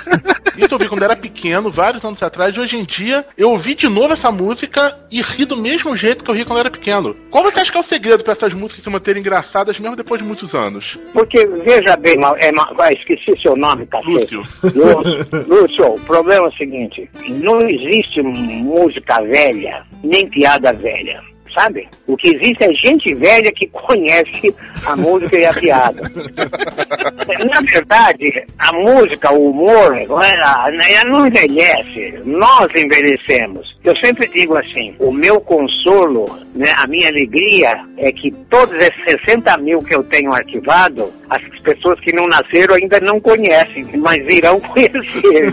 Isso eu vi quando era pequeno, vários anos atrás, e hoje em dia eu ouvi de novo essa música e ri do mesmo jeito que eu ri quando era pequeno. Qual você acha que é o segredo pra essas músicas se manterem engraçadas mesmo depois de muitos anos? Porque, veja bem, é, ah, esqueci seu nome, cacete. Lúcio. Lú- Lúcio, o problema é o seguinte: não existe música velha, nem piada velha. Sabe? O que existe é gente velha que conhece a música e a piada. Na verdade, a música, o humor, ela, ela não envelhece. Nós envelhecemos. Eu sempre digo assim: o meu consolo, né, a minha alegria é que todos esses 60 mil que eu tenho arquivado, as pessoas que não nasceram ainda não conhecem, mas irão conhecer.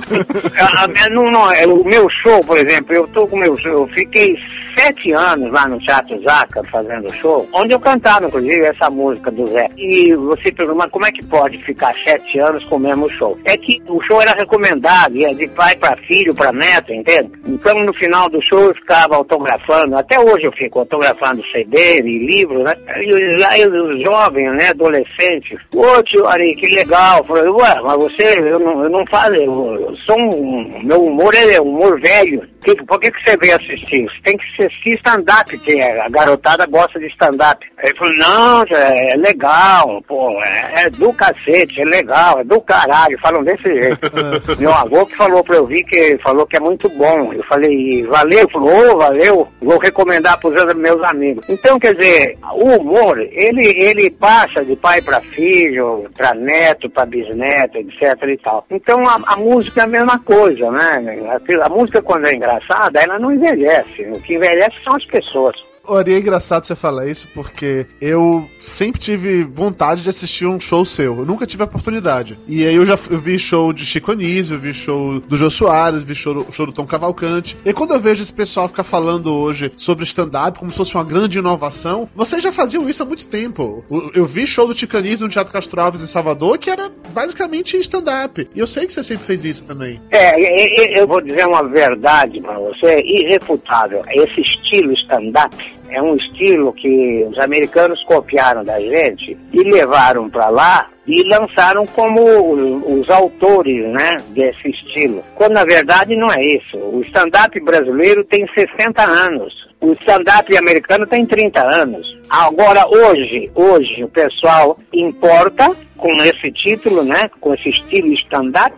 A- a- não, não, é, o meu show, por exemplo, eu tô com o meu show, eu fiquei sete anos lá no Teatro Zaca fazendo show, onde eu cantava, inclusive, essa música do Zé. E você pergunta, mas como é que pode ficar sete anos com o mesmo show? É que o show era recomendado, ia de pai para filho, para neto, entende? Então, no final do show, eu ficava autografando, até hoje eu fico autografando CD e livro, né? E aí os jovens, né, adolescentes, ô tio Ari, que legal. Eu falei, ué, mas você, eu não, eu não falo, eu, eu sou um, meu humor é humor velho. Que, por que, que você veio assistir? Você tem que assistir stand-up, que a garotada gosta de stand-up. Aí ele falou, não, é, é legal, pô, é, é do cacete, é legal, é do caralho, falam desse jeito. Meu avô que falou pra eu vir, que falou que é muito bom. Eu falei, valeu? Falou, ô, valeu, vou recomendar pros meus amigos. Então, quer dizer, o humor, ele, ele passa de pai para filho, para neto, para bisneto, etc e tal. Então, a, a música é a mesma coisa, né? A, a música, quando é engraçada, ela não envelhece. O que envelhece são as pessoas. Ori, é engraçado você falar isso porque eu sempre tive vontade de assistir um show seu. Eu nunca tive a oportunidade. E aí eu já eu vi show de Chico Anísio, eu vi show do Jô Soares, vi show, show do Tom Cavalcante. E quando eu vejo esse pessoal ficar falando hoje sobre stand-up como se fosse uma grande inovação, vocês já faziam isso há muito tempo. O- Eu vi show do Chico Anísio no Teatro Castro Alves em Salvador, que era basicamente stand-up. E eu sei que você sempre fez isso também. É, eu vou dizer uma verdade para você, irrefutável. Esse estilo stand-up é um estilo que os americanos copiaram da gente e levaram para lá e lançaram como o- os autores, né, desse estilo. Quando na verdade não é isso. O stand-up brasileiro tem 60 anos. O stand-up americano tem 30 anos. Agora, hoje, hoje, o pessoal importa com esse título, né? Com esse estilo stand-up,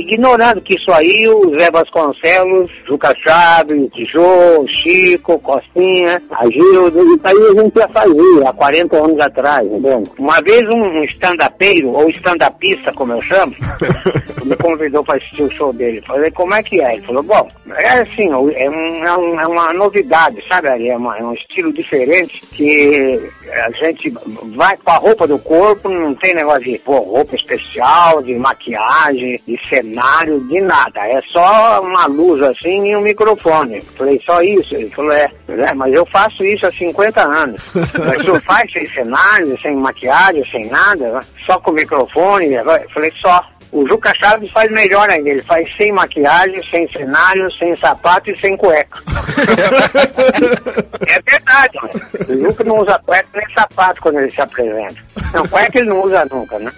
ignorando que isso aí o Zé Vasconcelos, Juca Chaves, Jô, Chico, Costinha, Agildo, isso aí a gente já fazia há 40 anos atrás, entendeu? Uma vez um stand-upeiro, ou stand-upista, como eu chamo, me convidou para assistir o show dele. Falei, como é que é? Ele falou, bom, é assim, é, um- é um- é uma novidade, sabe? Ari? É, uma- é um estilo diferente que a gente vai com a roupa do corpo, não tem negócio de pô, roupa especial, de maquiagem, de cenário, de nada. É só uma luz assim e um microfone. Falei, só isso? Ele falou, é, é mas eu faço isso há 50 anos. Mas o senhor faz sem cenário, sem maquiagem, sem nada, só com microfone? Eu falei, só. O Juca Chaves faz melhor ainda, ele faz sem maquiagem, sem cenário, sem sapato e sem cueca. é verdade, né? o Juca não usa cueca nem sapato quando ele se apresenta. Não, cueca ele não usa nunca, né?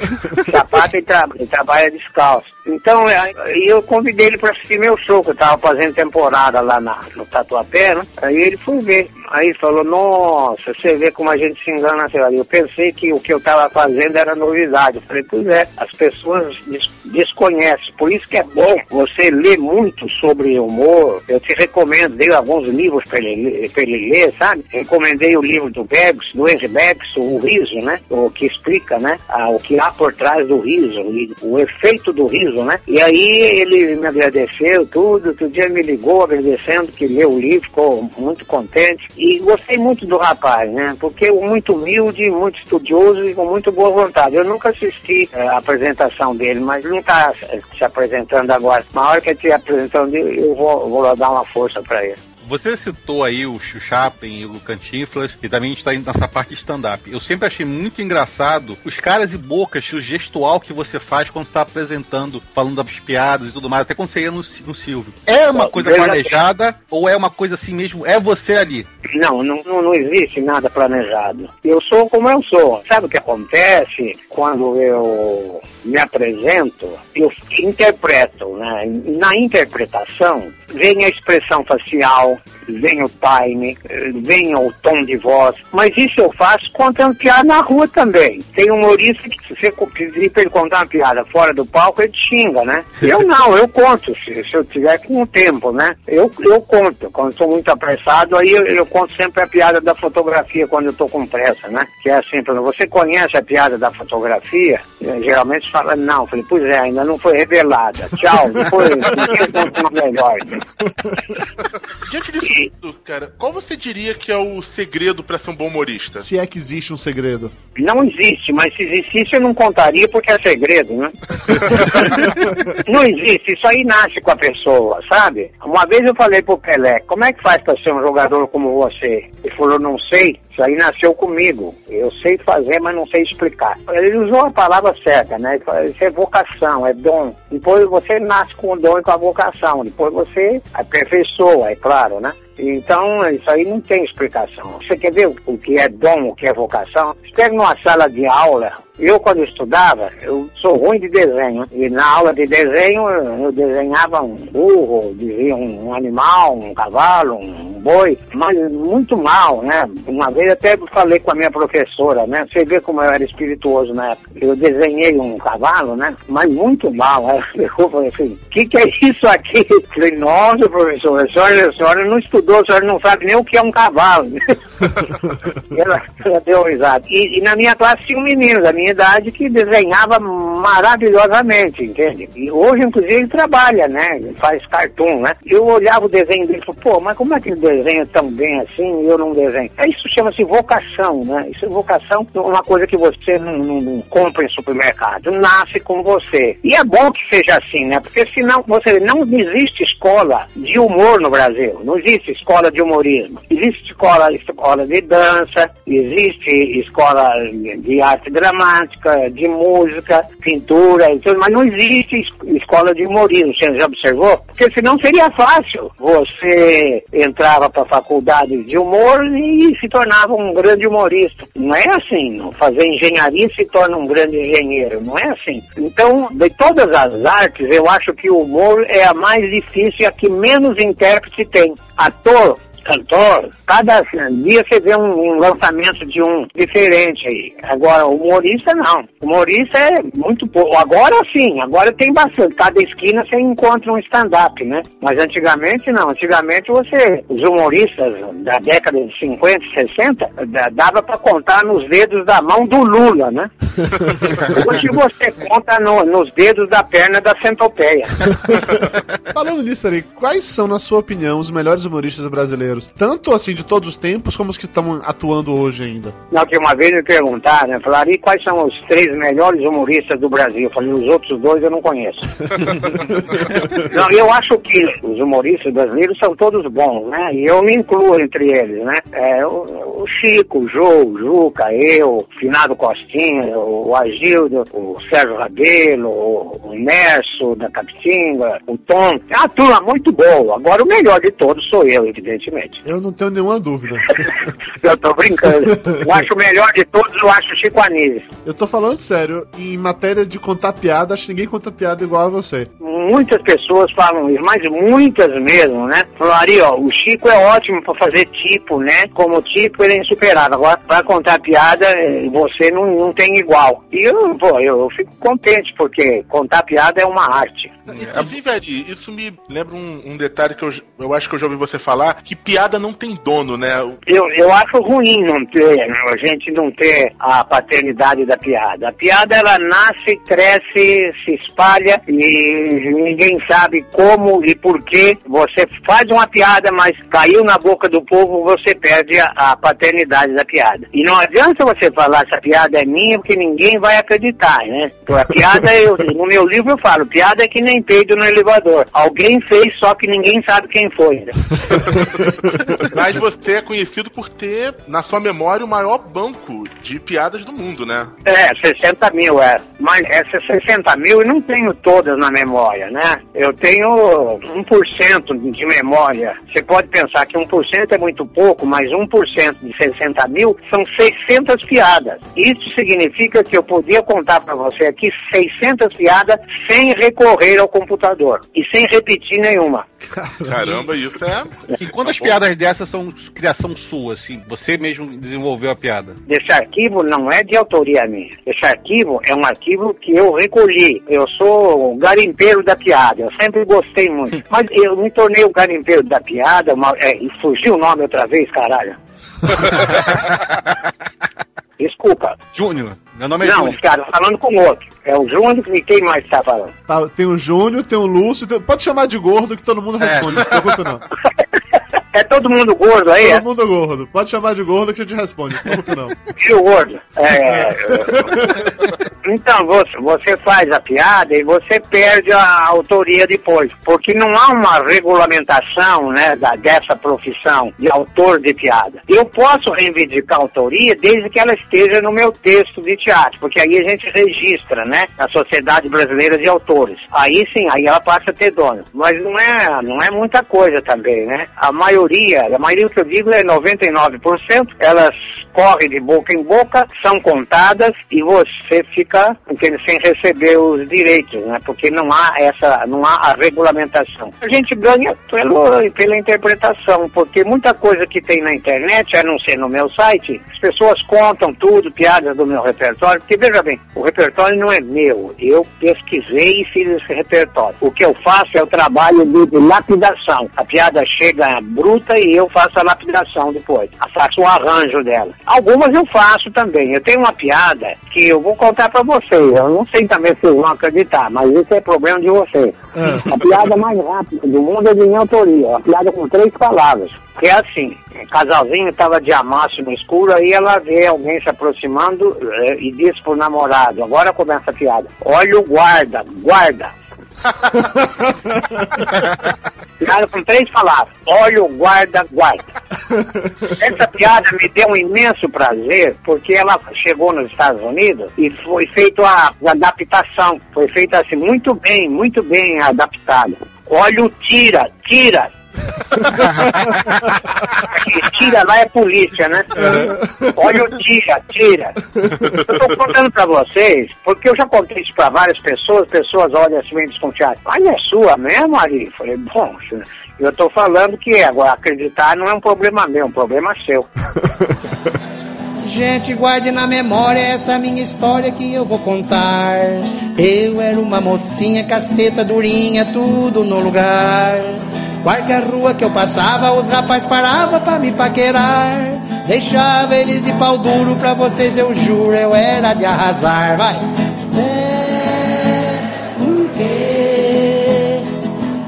Sapato ele, tra ele trabalha descalço. Então, é, eu convidei ele para assistir meu show, que eu tava fazendo temporada lá na, no Tatuapé, né? Aí ele foi ver. Aí falou, nossa, você vê como a gente se engana, sei lá. Eu pensei que o que eu tava fazendo era novidade. Eu falei, pois é, as pessoas des desconhecem. Por isso que é bom você ler muito sobre humor. Eu te recomendo, dei alguns livros para ele, ele ler, sabe? Recomendei o livro do Beggs, do Henry Beggs, o riso, né? O que explica, né? O que há por trás do riso, e o efeito do riso, né? E aí ele me agradeceu tudo, outro dia me ligou agradecendo que leu o livro, ficou muito contente. E gostei muito do rapaz, né? Porque é muito humilde, muito estudioso e com muito boa vontade. Eu nunca assisti eh, a apresentação dele, mas ele não está se apresentando agora. Na hora que ele estiver apresentando, eu vou, vou dar uma força para ele. Você citou aí o Chaplin e o Cantinflas, e também a gente tá indo nessa parte de stand-up. Eu sempre achei muito engraçado os caras e bocas, o gestual que você faz quando está apresentando, falando das piadas e tudo mais, até quando você ia no, no Silvio. É uma coisa planejada ou é uma coisa assim mesmo? É você ali? Não, não, não existe nada planejado. Eu sou como eu sou. Sabe o que acontece quando eu me apresento? Eu interpreto, né? Na interpretação, vem a expressão facial, vem o time, vem o tom de voz, mas isso eu faço contando piada na rua também. Tem humorista que se você pedir para ele contar uma piada fora do palco, ele xinga, né? Eu não, eu conto, se, se eu tiver com o tempo, né? Eu, eu conto, quando estou muito apressado, aí eu, eu conto sempre a piada da fotografia quando eu estou com pressa, né? Que é assim, você conhece a piada da fotografia? Eh, Geralmente fala, não, eu falei, pois é, ainda não foi revelada. Tchau, depois, melhor. Diante disso tudo, cara, qual você diria que é o segredo pra ser um bom humorista? Se é que existe um segredo. Não existe, mas se existisse eu não contaria porque é segredo, né? não existe, isso aí nasce com a pessoa, sabe? Uma vez eu falei pro Pelé, como é que faz pra ser um jogador como você? Ele falou, não sei. Isso aí nasceu comigo. Eu sei fazer, mas não sei explicar. Ele usou a palavra certa, né? Ele falou, Isso é vocação, é dom. Depois você nasce com o dom e com a vocação. Depois você aperfeiçoa, é claro, né? Então, isso aí não tem explicação. Você quer ver o que é dom, o que é vocação? Pega numa sala de aula, eu quando estudava, eu sou ruim de desenho. E na aula de desenho, eu desenhava um burro, dizia um, animal, um cavalo, um boi, mas muito mal, né? Uma vez até falei com a minha professora, né? Você vê como eu era espirituoso na época. Eu desenhei um cavalo, né? Mas muito mal. Aí eu falei assim, o que, que é isso aqui? Eu falei, nossa, professora, a senhora, a senhora não estudou, a senhora não sabe nem o que é um cavalo. ela, ela deu risada. E, e na minha classe tinha um menino da minha que desenhava maravilhosamente, entende? E hoje, inclusive, ele trabalha, né? Ele faz cartoon, né? Eu olhava o desenho dele e falava, pô, mas como é que ele desenha tão bem assim e eu não desenho? É Isso chama-se vocação, né? Isso é vocação, uma coisa que você não, não, não compra em supermercado, nasce com você. E é bom que seja assim, né? Porque senão, você não existe escola de humor no Brasil, não existe escola de humorismo. Existe escola, escola de dança, existe escola de arte dramática, de música, pintura, tudo, mas não existe es- escola de humorismo, você já observou? Porque senão seria fácil. Você entrava para a faculdade de humor e se tornava um grande humorista. Não é assim. Fazer engenharia se torna um grande engenheiro. Não é assim. Então, de todas as artes, eu acho que o humor é a mais difícil e a que menos intérprete tem. Ator, cantor, cada dia você vê um, um lançamento de um diferente aí. Agora, humorista não. Humorista é muito pouco. Agora sim, agora tem bastante. Cada esquina você encontra um stand-up, né? Mas antigamente não. Antigamente você, os humoristas da década de 50, 60, da- dava para contar nos dedos da mão do Lula, né? Hoje você conta no- nos dedos da perna da centopeia. Falando nisso, Ari, quais são, na sua opinião, os melhores humoristas brasileiros? Tanto assim de todos os tempos, como os que estão atuando hoje ainda. Na última vez me perguntaram, né? Falaram, e quais são os três melhores humoristas do Brasil? Eu falei, os outros dois eu não conheço. não, eu acho que os humoristas brasileiros são todos bons, né? E eu me incluo entre eles, né? É, o, o Chico, o Jô, o Juca, eu, o Finado Costinha, o Agildo, o Sérgio Rabelo, o, o Nerso da Capitinga, o Tom. É uma turma muito boa. Agora o melhor de todos sou eu, evidentemente. Eu não tenho nenhuma dúvida. Eu tô brincando. Eu acho o melhor de todos, eu acho o Chico Anísio. Eu tô falando sério, em matéria de contar piada, acho que ninguém conta piada igual a você. Muitas pessoas falam isso, mas muitas mesmo, né? Falaria, ó, o Chico é ótimo pra fazer tipo, né? Como tipo, ele é insuperável. Agora, pra contar piada, eh, você não, não tem igual. E eu, pô, eu, eu fico contente, porque contar piada é uma arte. Inclusive, Ari, isso me lembra um, um detalhe que eu, eu acho que eu já ouvi você falar, que piada não tem dono, né? Eu, eu acho ruim não ter, né, a gente não ter a paternidade da piada. A piada, ela nasce, cresce, se espalha e ninguém sabe como e por que você faz uma piada, mas caiu na boca do povo, você perde a, a paternidade da piada. E não adianta você falar essa piada é minha, porque ninguém vai acreditar, né? Então, a piada, eu, no meu livro eu falo, piada é que nem peido no elevador. Alguém fez, só que ninguém sabe quem foi. né? Mas você é conhecido por ter, na sua memória, o maior banco de piadas do mundo, né? É, 60 mil, é. Mas essas 60 mil eu não tenho todas na memória, né? Eu tenho 1% de memória. Você pode pensar que 1% é muito pouco, mas 1% de 60 mil são 600 piadas. Isso significa que eu podia contar para você aqui 600 piadas sem recorrer ao ao computador. E sem repetir nenhuma. Caramba, isso é. E quantas piadas dessas são criação sua, assim? Você mesmo desenvolveu a piada? Esse arquivo não é de autoria minha. Esse arquivo é um arquivo que eu recolhi. Eu sou o garimpeiro da piada. Eu sempre gostei muito. Mas eu me tornei o garimpeiro da piada uma- é, e fugiu o nome outra vez, caralho. Desculpa. Júnior. Meu nome é não, Júnior. cara, falando com outro. É o Júnior e quem mais tá falando? Tá, tem o Júnior, tem o Lúcio, tem- pode chamar de gordo que todo mundo responde, não se preocupe não. É todo mundo gordo aí, é? Todo mundo gordo. Pode chamar de gordo que a gente responde, se preocupe não. E o gordo? É, Então, você, você faz a piada e você perde a autoria depois, porque não há uma regulamentação né, da, dessa profissão de autor de piada. Eu posso reivindicar a autoria desde que ela esteja no meu texto de teatro, porque aí a gente registra, né, na Sociedade Brasileira de Autores. Aí sim, aí ela passa a ter dono. Mas não é, não é muita coisa também, né? A maioria, a maioria que eu digo é 99%, elas correm de boca em boca, são contadas e você fica entende, sem receber os direitos, né? Porque não há essa, não há a regulamentação. A gente ganha pelo, pela interpretação, porque muita coisa que tem na internet, a não ser no meu site, as pessoas contam tudo, piadas do meu repertório, porque veja bem, o repertório não é meu, eu pesquisei e fiz esse repertório. O que eu faço é o trabalho de, de lapidação. A piada chega bruta e eu faço a lapidação depois. Eu faço o arranjo dela. Algumas eu faço também. Eu tenho uma piada que eu vou contar pra vocês. Eu não sei também se vocês vão acreditar, mas isso é problema de vocês. A piada mais rápida do mundo é de minha autoria. Uma piada com três palavras. Que é assim, um casalzinho estava de amasso no escuro, aí ela vê alguém se aproximando eh, e diz pro namorado, agora começa a piada, olha o guarda, guarda. Piada com três palavras, olha o guarda, guarda. Essa piada me deu um imenso prazer, porque ela chegou nos Estados Unidos e foi feita a, adaptação. Foi feita assim, muito bem, muito bem adaptada. Olha o tira, tira. Tira lá é polícia, né? Olha o tira, tira. Eu tô contando pra vocês, porque eu já contei isso pra várias pessoas, pessoas olham assim meio desconfiadas. Mas é sua mesmo, Ari? Falei, bom, eu tô falando que é, agora acreditar não é um problema meu, é um problema seu. Gente, guarde na memória essa minha história que eu vou contar. Eu era uma mocinha, casteta durinha, tudo no lugar. Qualquer rua que eu passava, os rapazes paravam pra me paquerar. Deixava eles de pau duro pra vocês, eu juro, eu era de arrasar. Vai! Zé, por quê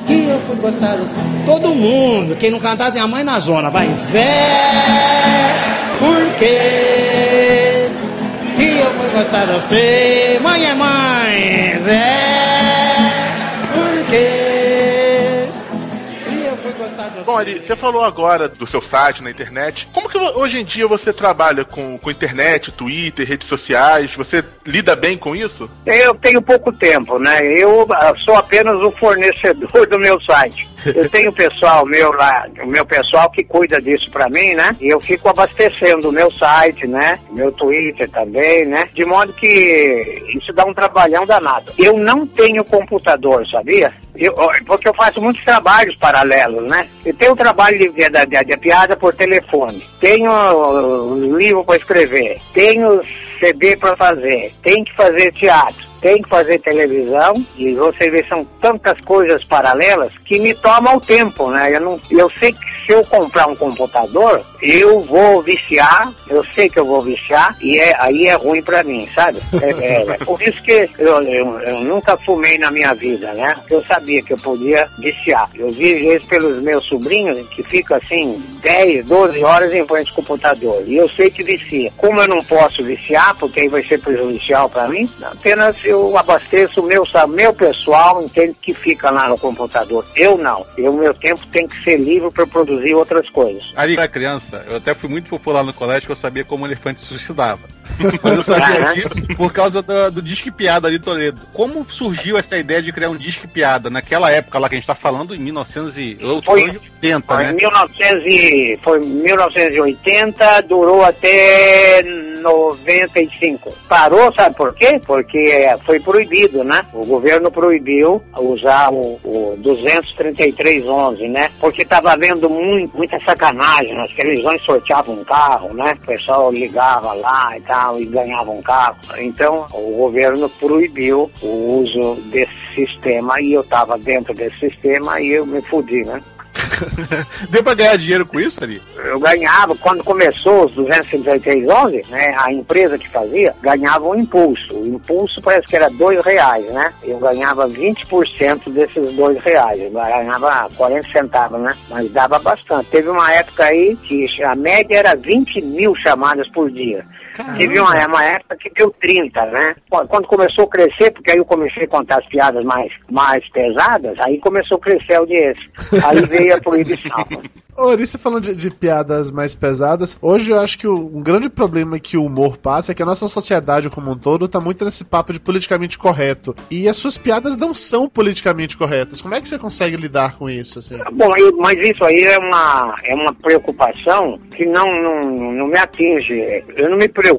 que eu fui gostar do? Todo mundo, quem não cantar tem a mãe na zona, vai! Zé, por quê gostar de você? Mãe é mãe! Zé, por quê que eu fui gostar de você? Bom, Ari, você falou agora do seu site na internet. Como que hoje em dia você trabalha com, com internet, Twitter, redes sociais? Você lida bem com isso? Eu tenho pouco tempo, né? Eu ah, sou apenas o fornecedor do meu site. Eu tenho pessoal meu lá, o meu pessoal que cuida disso pra mim, né? E eu fico abastecendo o meu site, né? Meu Twitter também, né? De modo que isso dá um trabalhão danado. Eu não tenho computador, sabia? Eu, porque eu faço muitos trabalhos paralelos, né? Eu tenho trabalho de, de, de, de piada por telefone, tenho livro para escrever, tenho CD para fazer, tenho que fazer teatro, tenho que fazer televisão e você vê são tantas coisas paralelas que me tomam o tempo, né? Eu, não, eu sei que se eu comprar um computador, eu vou viciar, eu sei que eu vou viciar e é, aí é ruim para mim, sabe? É, é, é por isso que eu, eu, eu nunca fumei na minha vida, né? Eu sabia que eu podia viciar. Eu vi isso pelos meus sobrinhos que ficam assim 10, 12 horas em frente ao computador e eu sei que vicia. Como eu não posso viciar, porque aí vai ser prejudicial para mim, apenas eu abasteço o meu, meu pessoal, entende, que fica lá no computador. Eu não. Eu, meu tempo tem que ser livre para produzir outras coisas. Quando era criança, eu até fui muito popular no colégio eu sabia como o elefante se suicidava. Mas eu sabia disso por causa do, do Disque Piada ali Toledo. Como surgiu essa ideia de criar um Disque Piada naquela época lá que a gente tá falando, em 1980, Foi- né? Foi em 1900 e- foi em 1980, durou até 95. Parou, sabe por quê? Porque foi proibido, né? O governo proibiu usar o, o 23311, né? Porque estava havendo muito, muita sacanagem. As televisões sorteavam um carro, né? O pessoal ligava lá e tal e ganhava um carro. Então o governo proibiu o uso desse sistema e eu estava dentro desse sistema e eu me fudi, né? Deu pra ganhar dinheiro com isso ali? Eu ganhava, quando começou os 23311, né, a empresa que fazia, ganhava um impulso. O impulso parece que era dois reais, né? Eu ganhava 20% desses dois reais. Eu ganhava 40 centavos, né? Mas dava bastante. Teve uma época aí que a média era 20 mil chamadas por dia. Teve uma, uma época que deu 30, né? Quando começou a crescer, porque aí eu comecei a contar as piadas mais, mais pesadas, aí começou a crescer a audiência. Aí veio a proibição. Ô, Ori, você falando de, de piadas mais pesadas, hoje eu acho que o, um grande problema que o humor passa é que a nossa sociedade como um todo tá muito nesse papo de politicamente correto. E as suas piadas não são politicamente corretas. Como é que você consegue lidar com isso? Assim? Bom, eu- mas isso aí é uma, é uma preocupação que não, não, não me atinge. Eu não me preocupo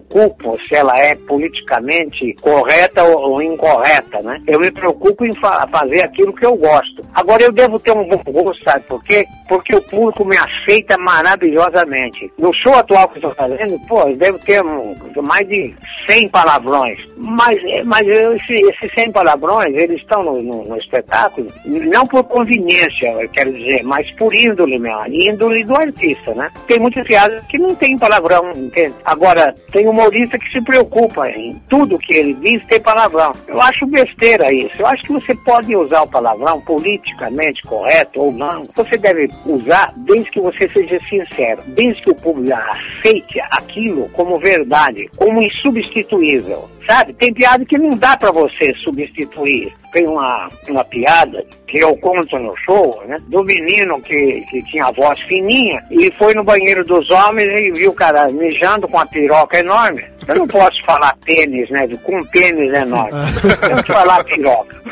se ela é politicamente correta ou, incorreta, né? Eu me preocupo em fa- fazer aquilo que eu gosto. Agora, eu devo ter um bom gosto, sabe por quê? Porque o público me aceita maravilhosamente. No show atual que estou fazendo, pô, eu devo ter um- mais de 100 palavrões. Mas, mas eu- esse- esses 100 palavrões, eles estão no, no- no espetáculo, não por conveniência, eu quero dizer, mas por índole mesmo, índole do artista, né? Tem muitas piadas que não tem palavrão, entende? Agora, tem humorista que se preocupa em tudo que ele diz ter palavrão. Eu acho besteira isso. Eu acho que você pode usar o palavrão politicamente correto ou não. Você deve usar desde que você seja sincero, desde que o público aceite aquilo como verdade, como insubstituível. Sabe? Tem piada que não dá pra você substituir. Tem uma, uma piada que eu conto no show, né? Do menino que, que tinha a voz fininha e foi no banheiro dos homens e viu o cara mijando com a piroca enorme. Eu não posso falar pênis, né? Com pênis enorme. Eu tenho que falar piroca.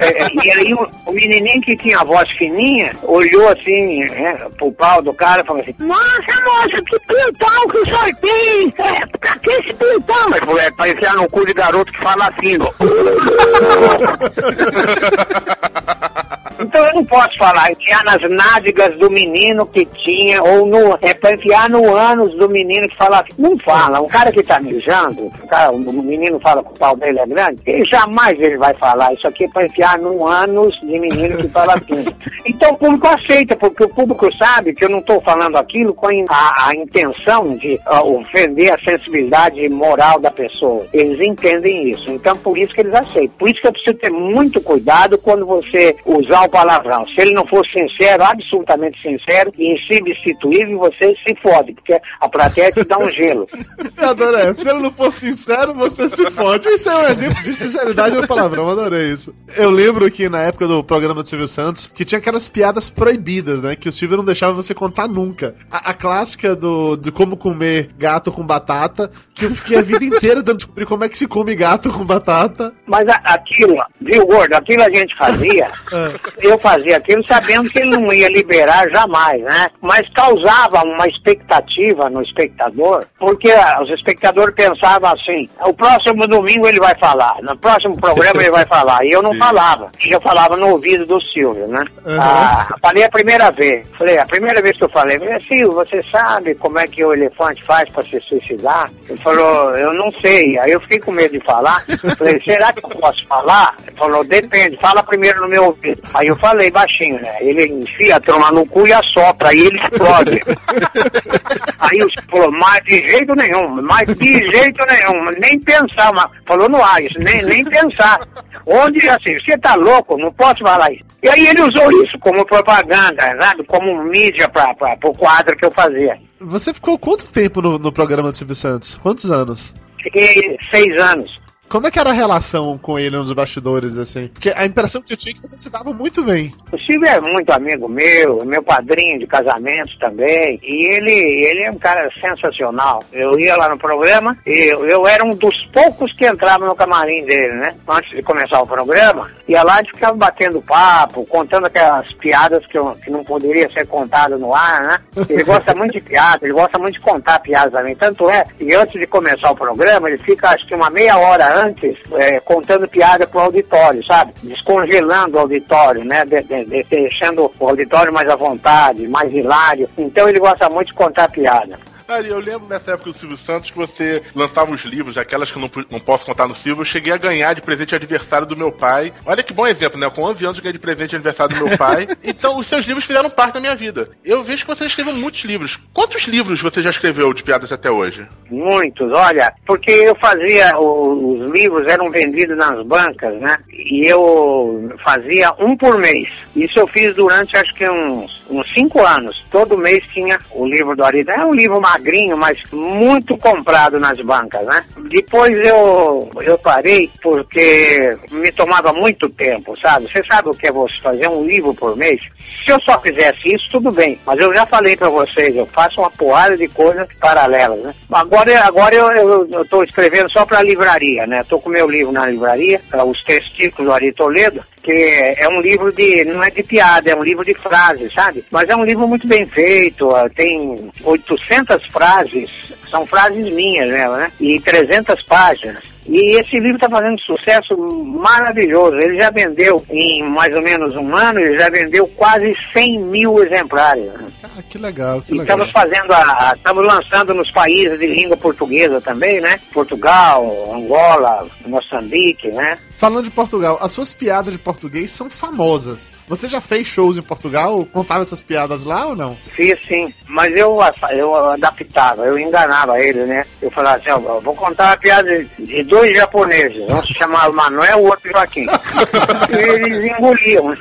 É, e aí o, o menininho que tinha a voz fininha olhou assim né, pro pau do cara e falou assim: Nossa, moça, que pintão que o senhor tem! É, pra que esse pintão? Mas falou: É pra enfiar no cu de garoto que fala assim. Então eu não posso falar, enfiar nas nádegas do menino que tinha, ou no, é pra enfiar no ânus do menino que fala assim. Não fala, um cara que tá mijando, o, cara, o menino fala que o pau dele é grande, ele jamais ele vai falar, isso aqui é pra enfiar no ânus de menino que fala assim. Então o público aceita, porque o público sabe que eu não estou falando aquilo com a, a intenção de ah, ofender a sensibilidade moral da pessoa. Eles entendem isso. Então por isso que eles aceitam. Por isso que eu preciso ter muito cuidado quando você usar o palavrão. Se ele não for sincero, absolutamente sincero e insubstituível, você se fode, porque a plateia te dá um gelo. Eu adorei. Se ele não for sincero, você se fode. Isso é um exemplo de sinceridade no palavrão. Eu adorei isso. Eu lembro que na época do programa do Silvio Santos, que tinha aquelas piadas proibidas, né? Que o Silvio não deixava você contar nunca. A, a clássica do, de como comer gato com batata, que eu fiquei a vida inteira dando descobrir como é que se come gato com batata. Mas a- aquilo, viu, gordo, aquilo a gente fazia, eu fazia aquilo sabendo que ele não ia liberar jamais, né? Mas causava uma expectativa no espectador, porque os espectadores pensavam assim, o próximo domingo ele vai falar, no próximo programa ele vai falar, e eu não falava, e eu falava no ouvido do Silvio, né? Ah, falei a primeira vez, falei, a primeira vez que eu falei, falei, Silvio, você sabe como é que o elefante faz para se suicidar? Ele falou, eu não sei, aí eu fiquei com medo de falar, falei, será que eu posso falar? Ele falou, depende, fala primeiro no meu ouvido. Aí eu falei baixinho, né? Ele enfia a troma no cu e assopra, aí ele explode. aí o Silvio falou, mas de jeito nenhum, mas de jeito nenhum, nem pensar, mas falou no ar, isso, nem, nem pensar. Onde, assim, você tá louco, não posso falar isso. E aí ele usou isso como propaganda, sabe? Como mídia para o quadro que eu fazia. Você ficou quanto tempo no, no programa do Silvio Santos? Quantos anos? Fiquei seis anos. Como é que era a relação com ele nos bastidores, assim? Porque a impressão que eu tinha é que você se dava muito bem. O Silvio é muito amigo meu, meu padrinho de casamento também. E ele, ele é um cara sensacional. Eu ia lá no programa e eu, eu era um dos poucos que entrava no camarim dele, né? Antes de começar o programa. Ia lá e ficava batendo papo, contando aquelas piadas que, eu, que não poderia ser contada no ar, né? Ele gosta muito de piada, ele gosta muito de contar piadas também. Tanto é que antes de começar o programa, ele fica acho que uma meia hora antes é, contando piada pro auditório, sabe? Descongelando o auditório, né? De, de, de, deixando o auditório mais à vontade, mais hilário. Então ele gosta muito de contar piada. Ari, eu lembro nessa época do Silvio Santos que você lançava uns livros, aquelas que eu não, não posso contar no Silvio. Eu cheguei a ganhar de presente de aniversário do meu pai. Olha que bom exemplo, né? Com 11 anos eu ganhei de presente de aniversário do meu pai. Então, os seus livros fizeram parte da minha vida. Eu vejo que você escreveu muitos livros. Quantos livros você já escreveu de piadas até hoje? Muitos, olha, porque eu fazia, os livros eram vendidos nas bancas, né? E eu fazia um por mês. Isso eu fiz durante acho que uns, uns cinco anos. Todo mês tinha o livro do Arida. É um livro magrinho, mas muito comprado nas bancas, né? Depois eu, eu parei porque me tomava muito tempo, sabe? Você sabe o que é você fazer um livro por mês? Se eu só fizesse isso, tudo bem. Mas eu já falei pra vocês, eu faço uma porrada de coisas paralelas, né? Agora, agora eu, eu, eu tô escrevendo só pra livraria, né? Tô com meu livro na livraria, é Os Testículos do Ari Toledo, que é um livro de, não é de piada, é um livro de frases, sabe? Mas é um livro muito bem feito, tem 800 frases, são frases minhas, né? E 300 páginas. E esse livro está fazendo sucesso maravilhoso. Ele já vendeu, em mais ou menos um ano, ele já vendeu quase 100 mil exemplares. Ah, que legal, que E legal. estamos fazendo a. Estamos lançando nos países de língua portuguesa também, né? Portugal, Angola, Moçambique, né? Falando de Portugal, as suas piadas de português são famosas. Você já fez shows em Portugal? Contava essas piadas lá ou não? Fiz sim, mas eu, eu adaptava, eu enganava ele, né? Eu falava assim, ó, vou contar uma piada de- de dois japoneses, um se chamava Manuel, o outro Joaquim. e eles engoliam.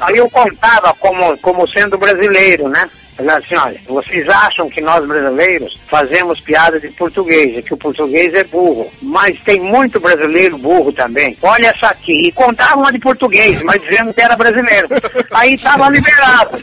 Aí eu contava como, como sendo brasileiro, né? Falava assim, olha, vocês acham que nós brasileiros fazemos piada de português, e que o português é burro. Mas tem muito brasileiro burro também. Olha essa aqui. E contava uma de português, mas dizendo que era brasileiro. Aí tava liberado.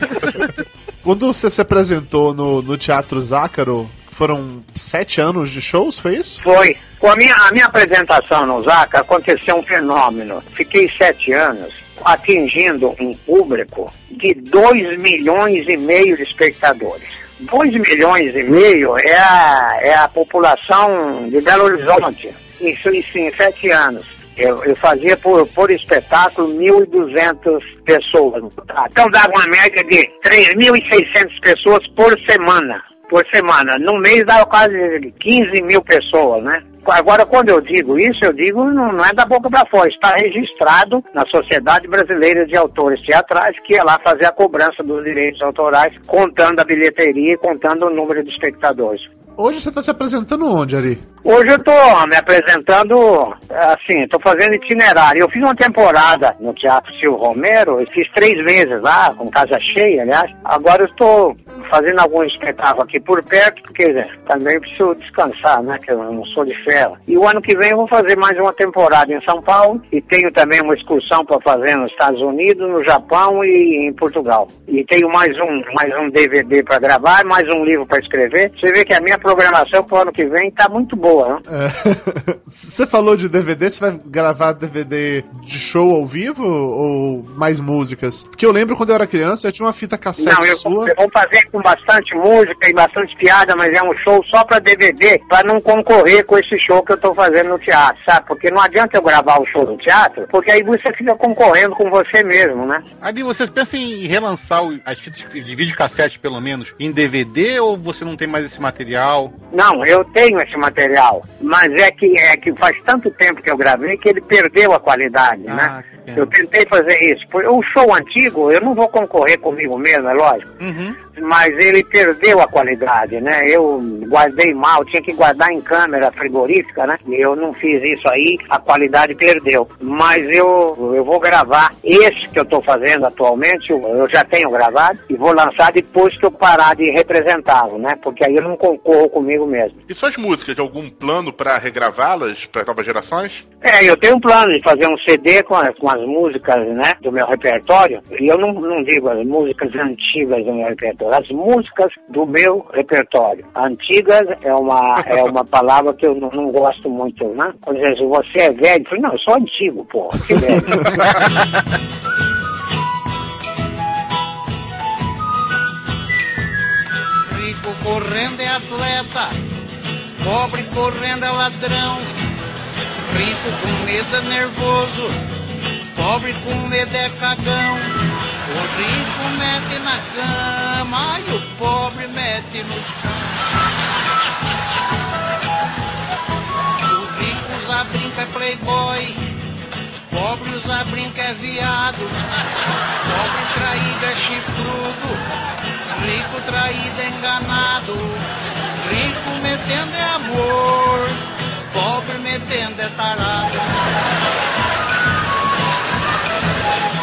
Quando você se apresentou no, no Teatro Zácaro, foram sete anos de shows, foi isso? Foi. Com a minha, a minha apresentação no Zaca, aconteceu um fenômeno. Fiquei sete anos atingindo um público de 2 milhões e meio de espectadores. 2 milhões e meio é a, é a população de Belo Horizonte. Isso, isso em sete anos. Eu, eu fazia por, por espetáculo 1.200 pessoas. Então dava uma média de 3.600 pessoas por semana. Por semana. No mês dava quase 15 mil pessoas, né? Agora, quando eu digo isso, eu digo não, não é da boca para fora, está registrado na Sociedade Brasileira de Autores Teatrais, que é lá fazer a cobrança dos direitos autorais, contando a bilheteria e contando o número de espectadores. Hoje você está se apresentando onde, Ari? Hoje eu tô me apresentando, assim, tô fazendo itinerário. Eu fiz uma temporada no Teatro Silvio Romero, e fiz três vezes lá, com casa cheia, aliás. Agora eu estou fazendo algum espetáculo aqui por perto, porque né, também preciso descansar, né, que eu não sou de ferro. E o ano que vem eu vou fazer mais uma temporada em São Paulo, e tenho também uma excursão para fazer nos Estados Unidos, no Japão e em Portugal. E tenho mais um, mais um DVD para gravar, mais um livro para escrever. Você vê que a minha programação para o ano que vem está muito boa, né? É. Você falou de DVD, você vai gravar DVD de show ao vivo ou mais músicas? Porque eu lembro quando eu era criança, eu tinha uma fita cassete Não, eu, sua. eu vou fazer com bastante música e bastante piada, mas é um show só pra DVD, pra não concorrer com esse show que eu tô fazendo no teatro, sabe? Porque não adianta eu gravar o show no teatro, porque aí você fica concorrendo com você mesmo, né? Ali, você pensa em relançar as fitas de videocassete, pelo menos, em DVD ou você não tem mais esse material? Não, eu tenho esse material, mas é que, é que faz tanto tempo que eu gravei que ele perdeu a qualidade, né? É. Eu tentei fazer isso. O show antigo, eu não vou concorrer comigo mesmo, é lógico. Uhum. Mas ele perdeu a qualidade, né? Eu guardei mal, tinha que guardar em câmera frigorífica, né? Eu não fiz isso aí, a qualidade perdeu. Mas eu, eu vou gravar esse que eu tô fazendo atualmente, eu já tenho gravado, e vou lançar depois que eu parar de representá-lo, né? Porque aí eu não concorro comigo mesmo. E suas músicas, de algum plano pra regravá-las para novas gerações? É, eu tenho um plano de fazer um CD com as, com as músicas, né, do meu repertório. E eu não, não digo as músicas antigas do meu repertório, as músicas do meu repertório. Antigas é uma, é uma palavra que eu não, não gosto muito, né? Quando diz, você é velho, eu falei, não, eu sou antigo, pô, que velho. Rico correndo é atleta, pobre correndo é ladrão. Rico com medo é nervoso, pobre com medo é cagão. O rico mete na cama e o pobre mete no chão. O rico usa brinca é playboy, pobre usa brinca é viado. Pobre traído é chifrudo. Rico traído é enganado, rico metendo é amor, pobre metendo é tarado.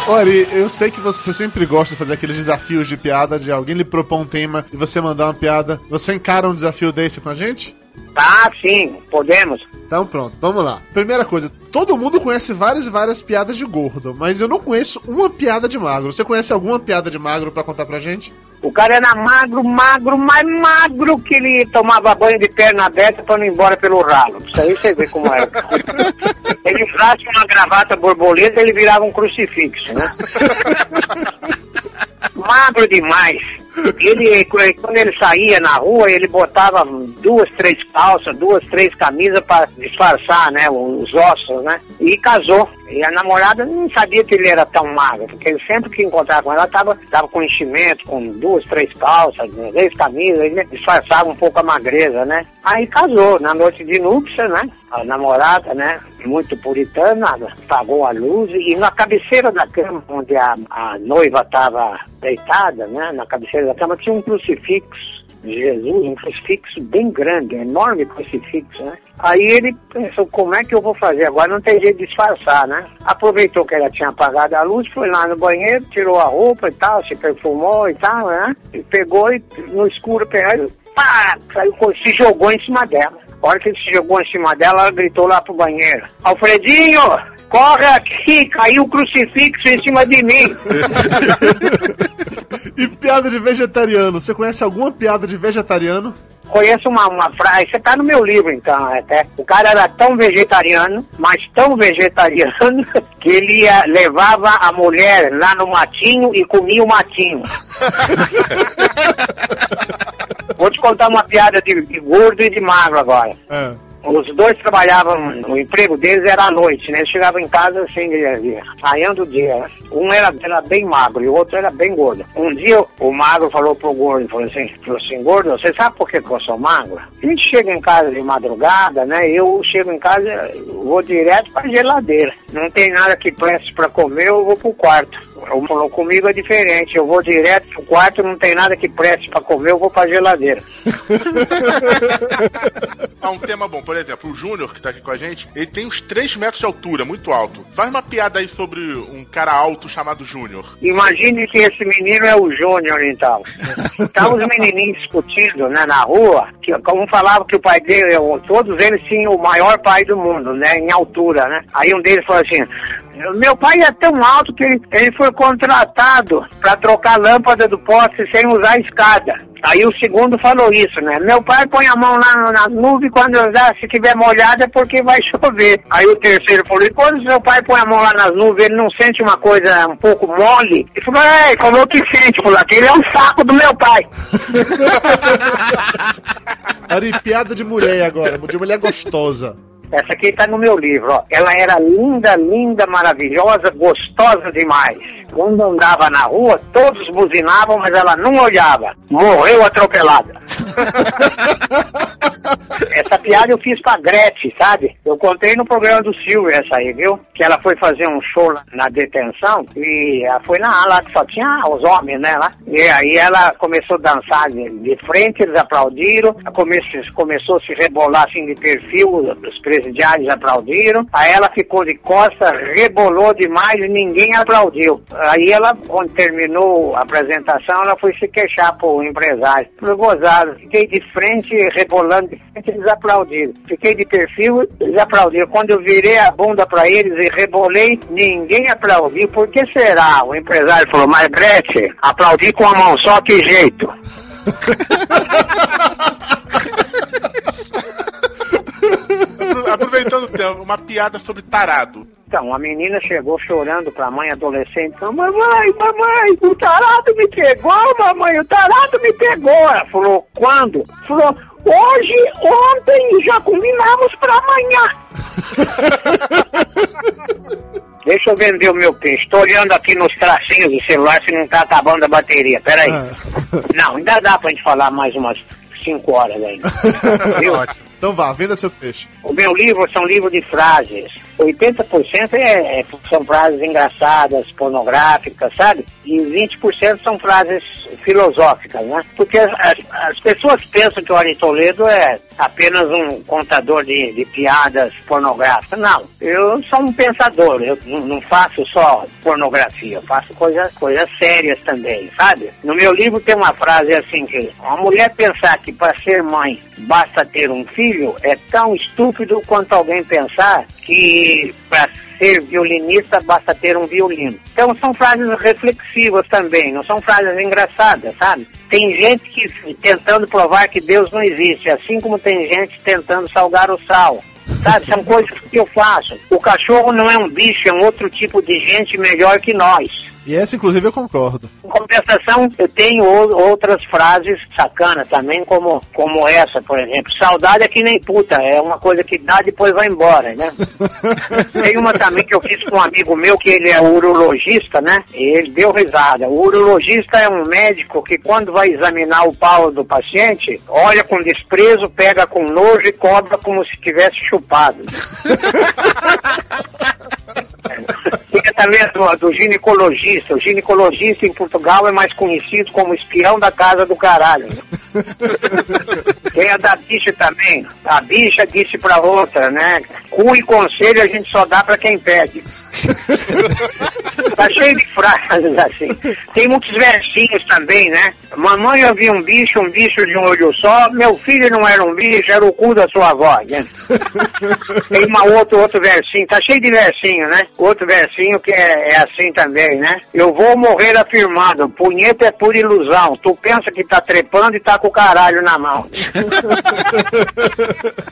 Ori, eu sei que você sempre gosta de fazer aqueles desafios de piada, de alguém lhe propor um tema e você mandar uma piada. Você encara um desafio desse com a gente? Tá, sim, podemos. Então pronto, vamos lá. Primeira coisa, todo mundo conhece várias e várias piadas de gordo, mas eu não conheço uma piada de magro. Você conhece alguma piada de magro pra contar pra gente? O cara era magro, magro, mais magro que ele tomava banho de perna aberta pra não ir embora pelo ralo. Isso aí você vê como era. Ele usasse uma gravata borboleta, ele virava um crucifixo, né? magro demais. Ele, quando ele saía na rua, ele botava duas, três calças, duas, três camisas para disfarçar, né, os ossos, né? E casou. E a namorada não sabia que ele era tão magro, porque ele sempre que encontrava com ela, tava, tava com enchimento, com duas, três calças, né, três camisas, ele disfarçava um pouco a magreza, né? Aí casou, na noite de núpcia, né? A namorada, né? Muito puritana, apagou a luz e na cabeceira da cama, onde a, a noiva estava deitada, né? Na cabeceira da cama tinha um crucifixo Jesus, um crucifixo bem grande, um enorme crucifixo, né? Aí ele pensou, como é que eu vou fazer? Agora não tem jeito de disfarçar, né? Aproveitou que ela tinha apagado a luz, foi lá no banheiro, tirou a roupa e tal, se perfumou e tal, né? E pegou e no escuro, pegou, pá, saiu, se jogou em cima dela. A hora que ele se jogou em cima dela, ela gritou lá pro banheiro, Alfredinho, corre aqui, caiu o crucifixo em cima de mim. E piada de vegetariano, você conhece alguma piada de vegetariano? Conheço uma, uma frase, você tá no meu livro então, até. O cara era tão vegetariano, mas tão vegetariano, que ele ia- levava a mulher lá no matinho e comia o matinho. Vou te contar uma piada de, de gordo e de magro agora. É. Os dois trabalhavam, o emprego deles era à noite, né? Eles chegavam em casa assim, eh, raiando o dia. Um era, era bem magro e o outro era bem gordo. Um dia o magro falou pro gordo, falou assim, falou assim, gordo, você sabe por que eu sou magro? A gente chega em casa de madrugada, né? Eu chego em casa, vou direto pra geladeira. Não tem nada que preste pra comer, eu vou pro quarto. Comigo é diferente, eu vou direto pro quarto, não tem nada que preste pra comer, eu vou pra geladeira. Há um tema bom, por exemplo, o Júnior, que tá aqui com a gente, ele tem uns 3 metros de altura, muito alto. Faz uma piada aí sobre um cara alto chamado Júnior. Imagine que esse menino é o Júnior, então. Tá os menininhos discutindo, né, na rua, que como falava que o pai dele, todos eles tinham o maior pai do mundo, né, em altura, né. Aí um deles falou assim, meu pai é tão alto que ele, ele foi contratado para trocar a lâmpada do poste sem usar escada. Aí o segundo falou isso, né? Meu pai põe a mão lá na nuvem quando já se tiver molhada é porque vai chover. Aí o terceiro falou, e quando seu pai põe a mão lá nas nuvens, ele não sente uma coisa um pouco mole? Ele falou, é, ele falou que sente, falou, aquele é um saco do meu pai. Ari, piada de mulher agora, de mulher gostosa. Essa aqui tá no meu livro, ó. Ela era linda, linda, maravilhosa, gostosa demais. Quando andava na rua, todos buzinavam, mas ela não olhava. Morreu atropelada. Essa piada eu fiz pra Gretchen, sabe? Eu contei no programa do Silvio essa aí, viu? Que ela foi fazer um show na detenção e ela foi lá, lá que só tinha os homens, né, lá. E aí ela começou a dançar de, de frente, eles aplaudiram. Começou, começou a se rebolar assim de perfil, os presidiários aplaudiram. Aí ela ficou de costas, rebolou demais e ninguém aplaudiu. Aí ela, quando terminou a apresentação, ela foi se queixar pro empresário. Falei, gozado, fiquei de frente, rebolando de frente, eles aplaudiram. Fiquei de perfil, eles aplaudiram. Quando eu virei a bunda pra eles e rebolei, ninguém aplaudiu. Por que será? O empresário falou, mas Gretchen, aplaudi com a mão só, que jeito? Apro- Aproveitando o tempo, uma piada sobre tarado. Então, a menina chegou chorando pra mãe adolescente, falou, mamãe, mamãe, o tarado me pegou, mamãe, o tarado me pegou. Ela falou, quando? Falou, hoje, ontem, já combinamos pra amanhã. Deixa eu vender o meu peixe. Tô olhando aqui nos tracinhos do celular se não tá acabando a bateria. Peraí. Não, ainda dá pra gente falar mais umas 5 horas ainda. Viu? Então vá, venda seu peixe. O meu livro são livros de frases. 80% é, é- são frases engraçadas, pornográficas, sabe? E 20% são frases filosóficas, né? Porque as, as- as pessoas pensam que o Ari Toledo é apenas um contador de, de piadas pornográficas. Não, eu sou um pensador. Eu não faço só pornografia, eu faço coisas, coisas sérias também, sabe? No meu livro tem uma frase assim que a mulher pensar que para ser mãe basta ter um filho é tão estúpido quanto alguém pensar que para ser violinista basta ter um violino. Então são frases reflexivas também, não são frases engraçadas, sabe? Tem gente que tentando provar que Deus não existe, assim como tem gente tentando salgar o sal. Sabe, são coisas que eu faço. O cachorro não é um bicho, é um outro tipo de gente melhor que nós. E essa, inclusive, eu concordo. Em compensação, eu tenho ou- outras frases sacanas também, como, como essa, por exemplo. Saudade é que nem puta, é uma coisa que dá depois vai embora, né? Tem uma também que eu fiz com um amigo meu, que ele é urologista, né? E ele deu risada. O urologista é um médico que quando vai examinar o pau do paciente, olha com desprezo, pega com nojo e cobra como se tivesse chupado. Tem também a do, do ginecologista. O ginecologista em Portugal é mais conhecido como espião da casa do caralho. Tem a da bicha também. A bicha disse pra outra, né? Cu e conselho a gente só dá pra quem pede. tá cheio de frases assim. Tem muitos versinhos também, né? Mamãe eu vi um bicho, um bicho de um olho só. Meu filho não era um bicho, era o cu da sua avó. Né? Tem uma outro, outro versinho, tá cheio de versinho, né? Outro versinho que é, é assim também, né? Eu vou morrer afirmado, punheta é pura ilusão. Tu pensa que tá trepando e tá com o caralho na mão.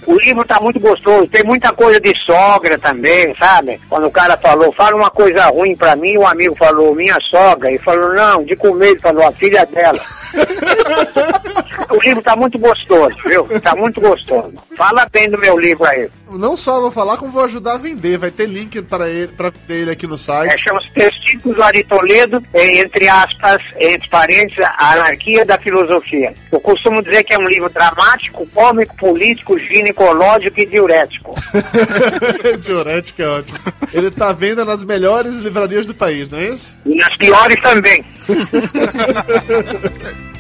o livro tá muito gostoso, tem muita coisa de sogra também, sabe? Quando o cara falou, fala uma coisa ruim pra mim, o amigo falou, minha sogra, e falou, não, de comer, ele falou, a filha dela. o livro tá muito gostoso, viu? Tá muito gostoso. Fala bem do meu livro aí. Não só vou falar, como vou ajudar a vender. Vai ter link para ele, pra ele aqui no É, site. chama os Testículos do Ari Toledo, é, entre aspas, entre parênteses, a anarquia da filosofia. Eu costumo dizer que é um livro dramático, cômico, político, ginecológico e diurético. Diurético é ótimo. Ele tá à venda nas melhores livrarias do país, não é isso? E nas piores também.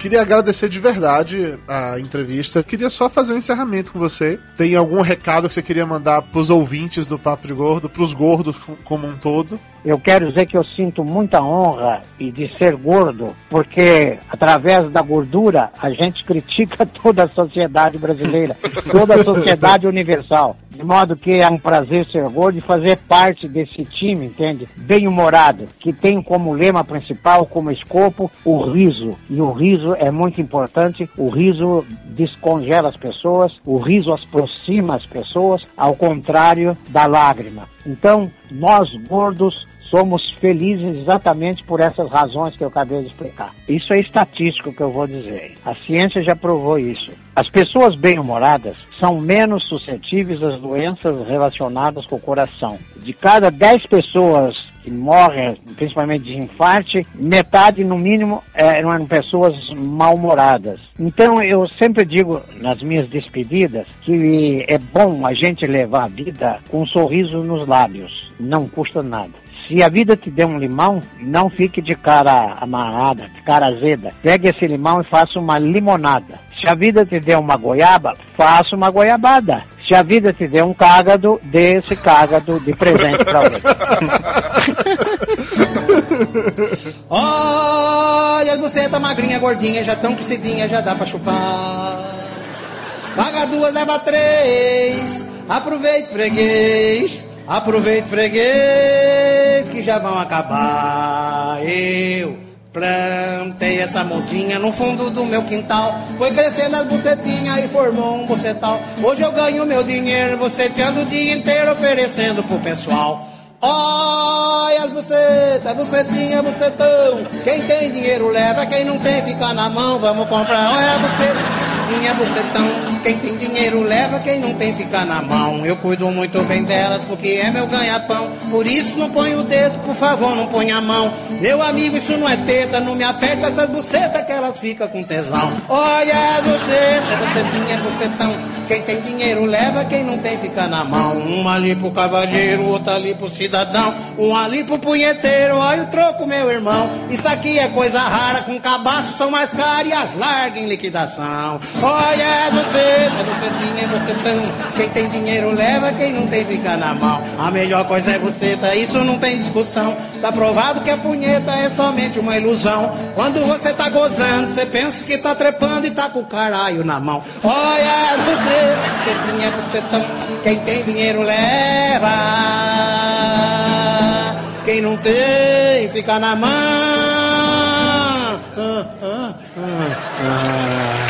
Queria agradecer de verdade a entrevista. Queria só fazer um encerramento com você. Tem algum recado que você queria mandar pros ouvintes do Papo de Gordo, pros gordos como um todo? Eu quero dizer que eu sinto muita honra e de ser gordo, porque através da gordura a gente critica toda a sociedade brasileira, toda a sociedade universal. De modo que é um prazer ser gordo e fazer parte desse time, entende? Bem-humorado, que tem como lema principal, como escopo, o riso. E o riso é muito importante. O riso descongela as pessoas, o riso aproxima as pessoas, ao contrário da lágrima. Então, nós gordos somos felizes exatamente por essas razões que eu acabei de explicar. Isso é estatístico que eu vou dizer. A ciência já provou isso. As pessoas bem-humoradas são menos suscetíveis às doenças relacionadas com o coração. De cada 10 pessoas que morrem, principalmente de infarte, metade, no mínimo, eram pessoas mal-humoradas. Então, eu sempre digo nas minhas despedidas que é bom a gente levar a vida com um sorriso nos lábios. Não custa nada. Se a vida te der um limão, não fique de cara amarrada, de cara azeda. Pegue esse limão e faça uma limonada. Se a vida te der uma goiaba, faça uma goiabada. Se a vida te der um cágado, dê esse cágado de presente para outro. Olha, você tá magrinha, gordinha, já tão crescidinha, já dá pra chupar. Paga duas, leva três. Aproveite, freguês. Aproveite, freguês, que já vão acabar. Eu plantei essa mudinha no fundo do meu quintal. Foi crescendo as bucetinhas e formou um bucetal. Hoje eu ganho meu dinheiro, buceteando o dia inteiro, oferecendo pro pessoal. Olha as bucetas, bucetinha, bucetão. Quem tem dinheiro leva, quem não tem fica na mão. Vamos comprar, olha a buceta bucetinha, bucetão. Quem tem dinheiro leva, quem não tem fica na mão. Eu cuido muito bem delas porque é meu ganha-pão. Por isso não põe o dedo, por favor, não põe a mão. Meu amigo, isso não é teta, não me aperta essas bucetas que elas ficam com tesão. Olha a buceta, bucetinha, bucetão. Quem tem dinheiro leva, quem não tem fica na mão. Um ali pro cavalheiro, outro ali pro cidadão. Um ali pro punheteiro, olha o troco, meu irmão. Isso aqui é coisa rara, com cabaço são mais caras e as largas em liquidação. Olha, é você, é você, é você tão. Quem tem dinheiro leva, quem não tem fica na mão. A melhor coisa é você, tá? Isso não tem discussão. Tá provado que a punheta é somente uma ilusão. Quando você tá gozando, você pensa que tá trepando e tá com o caralho na mão. Olha, é você você tinha bucetão, quem tem dinheiro leva. Quem não tem, fica na mão. Ah, ah, ah,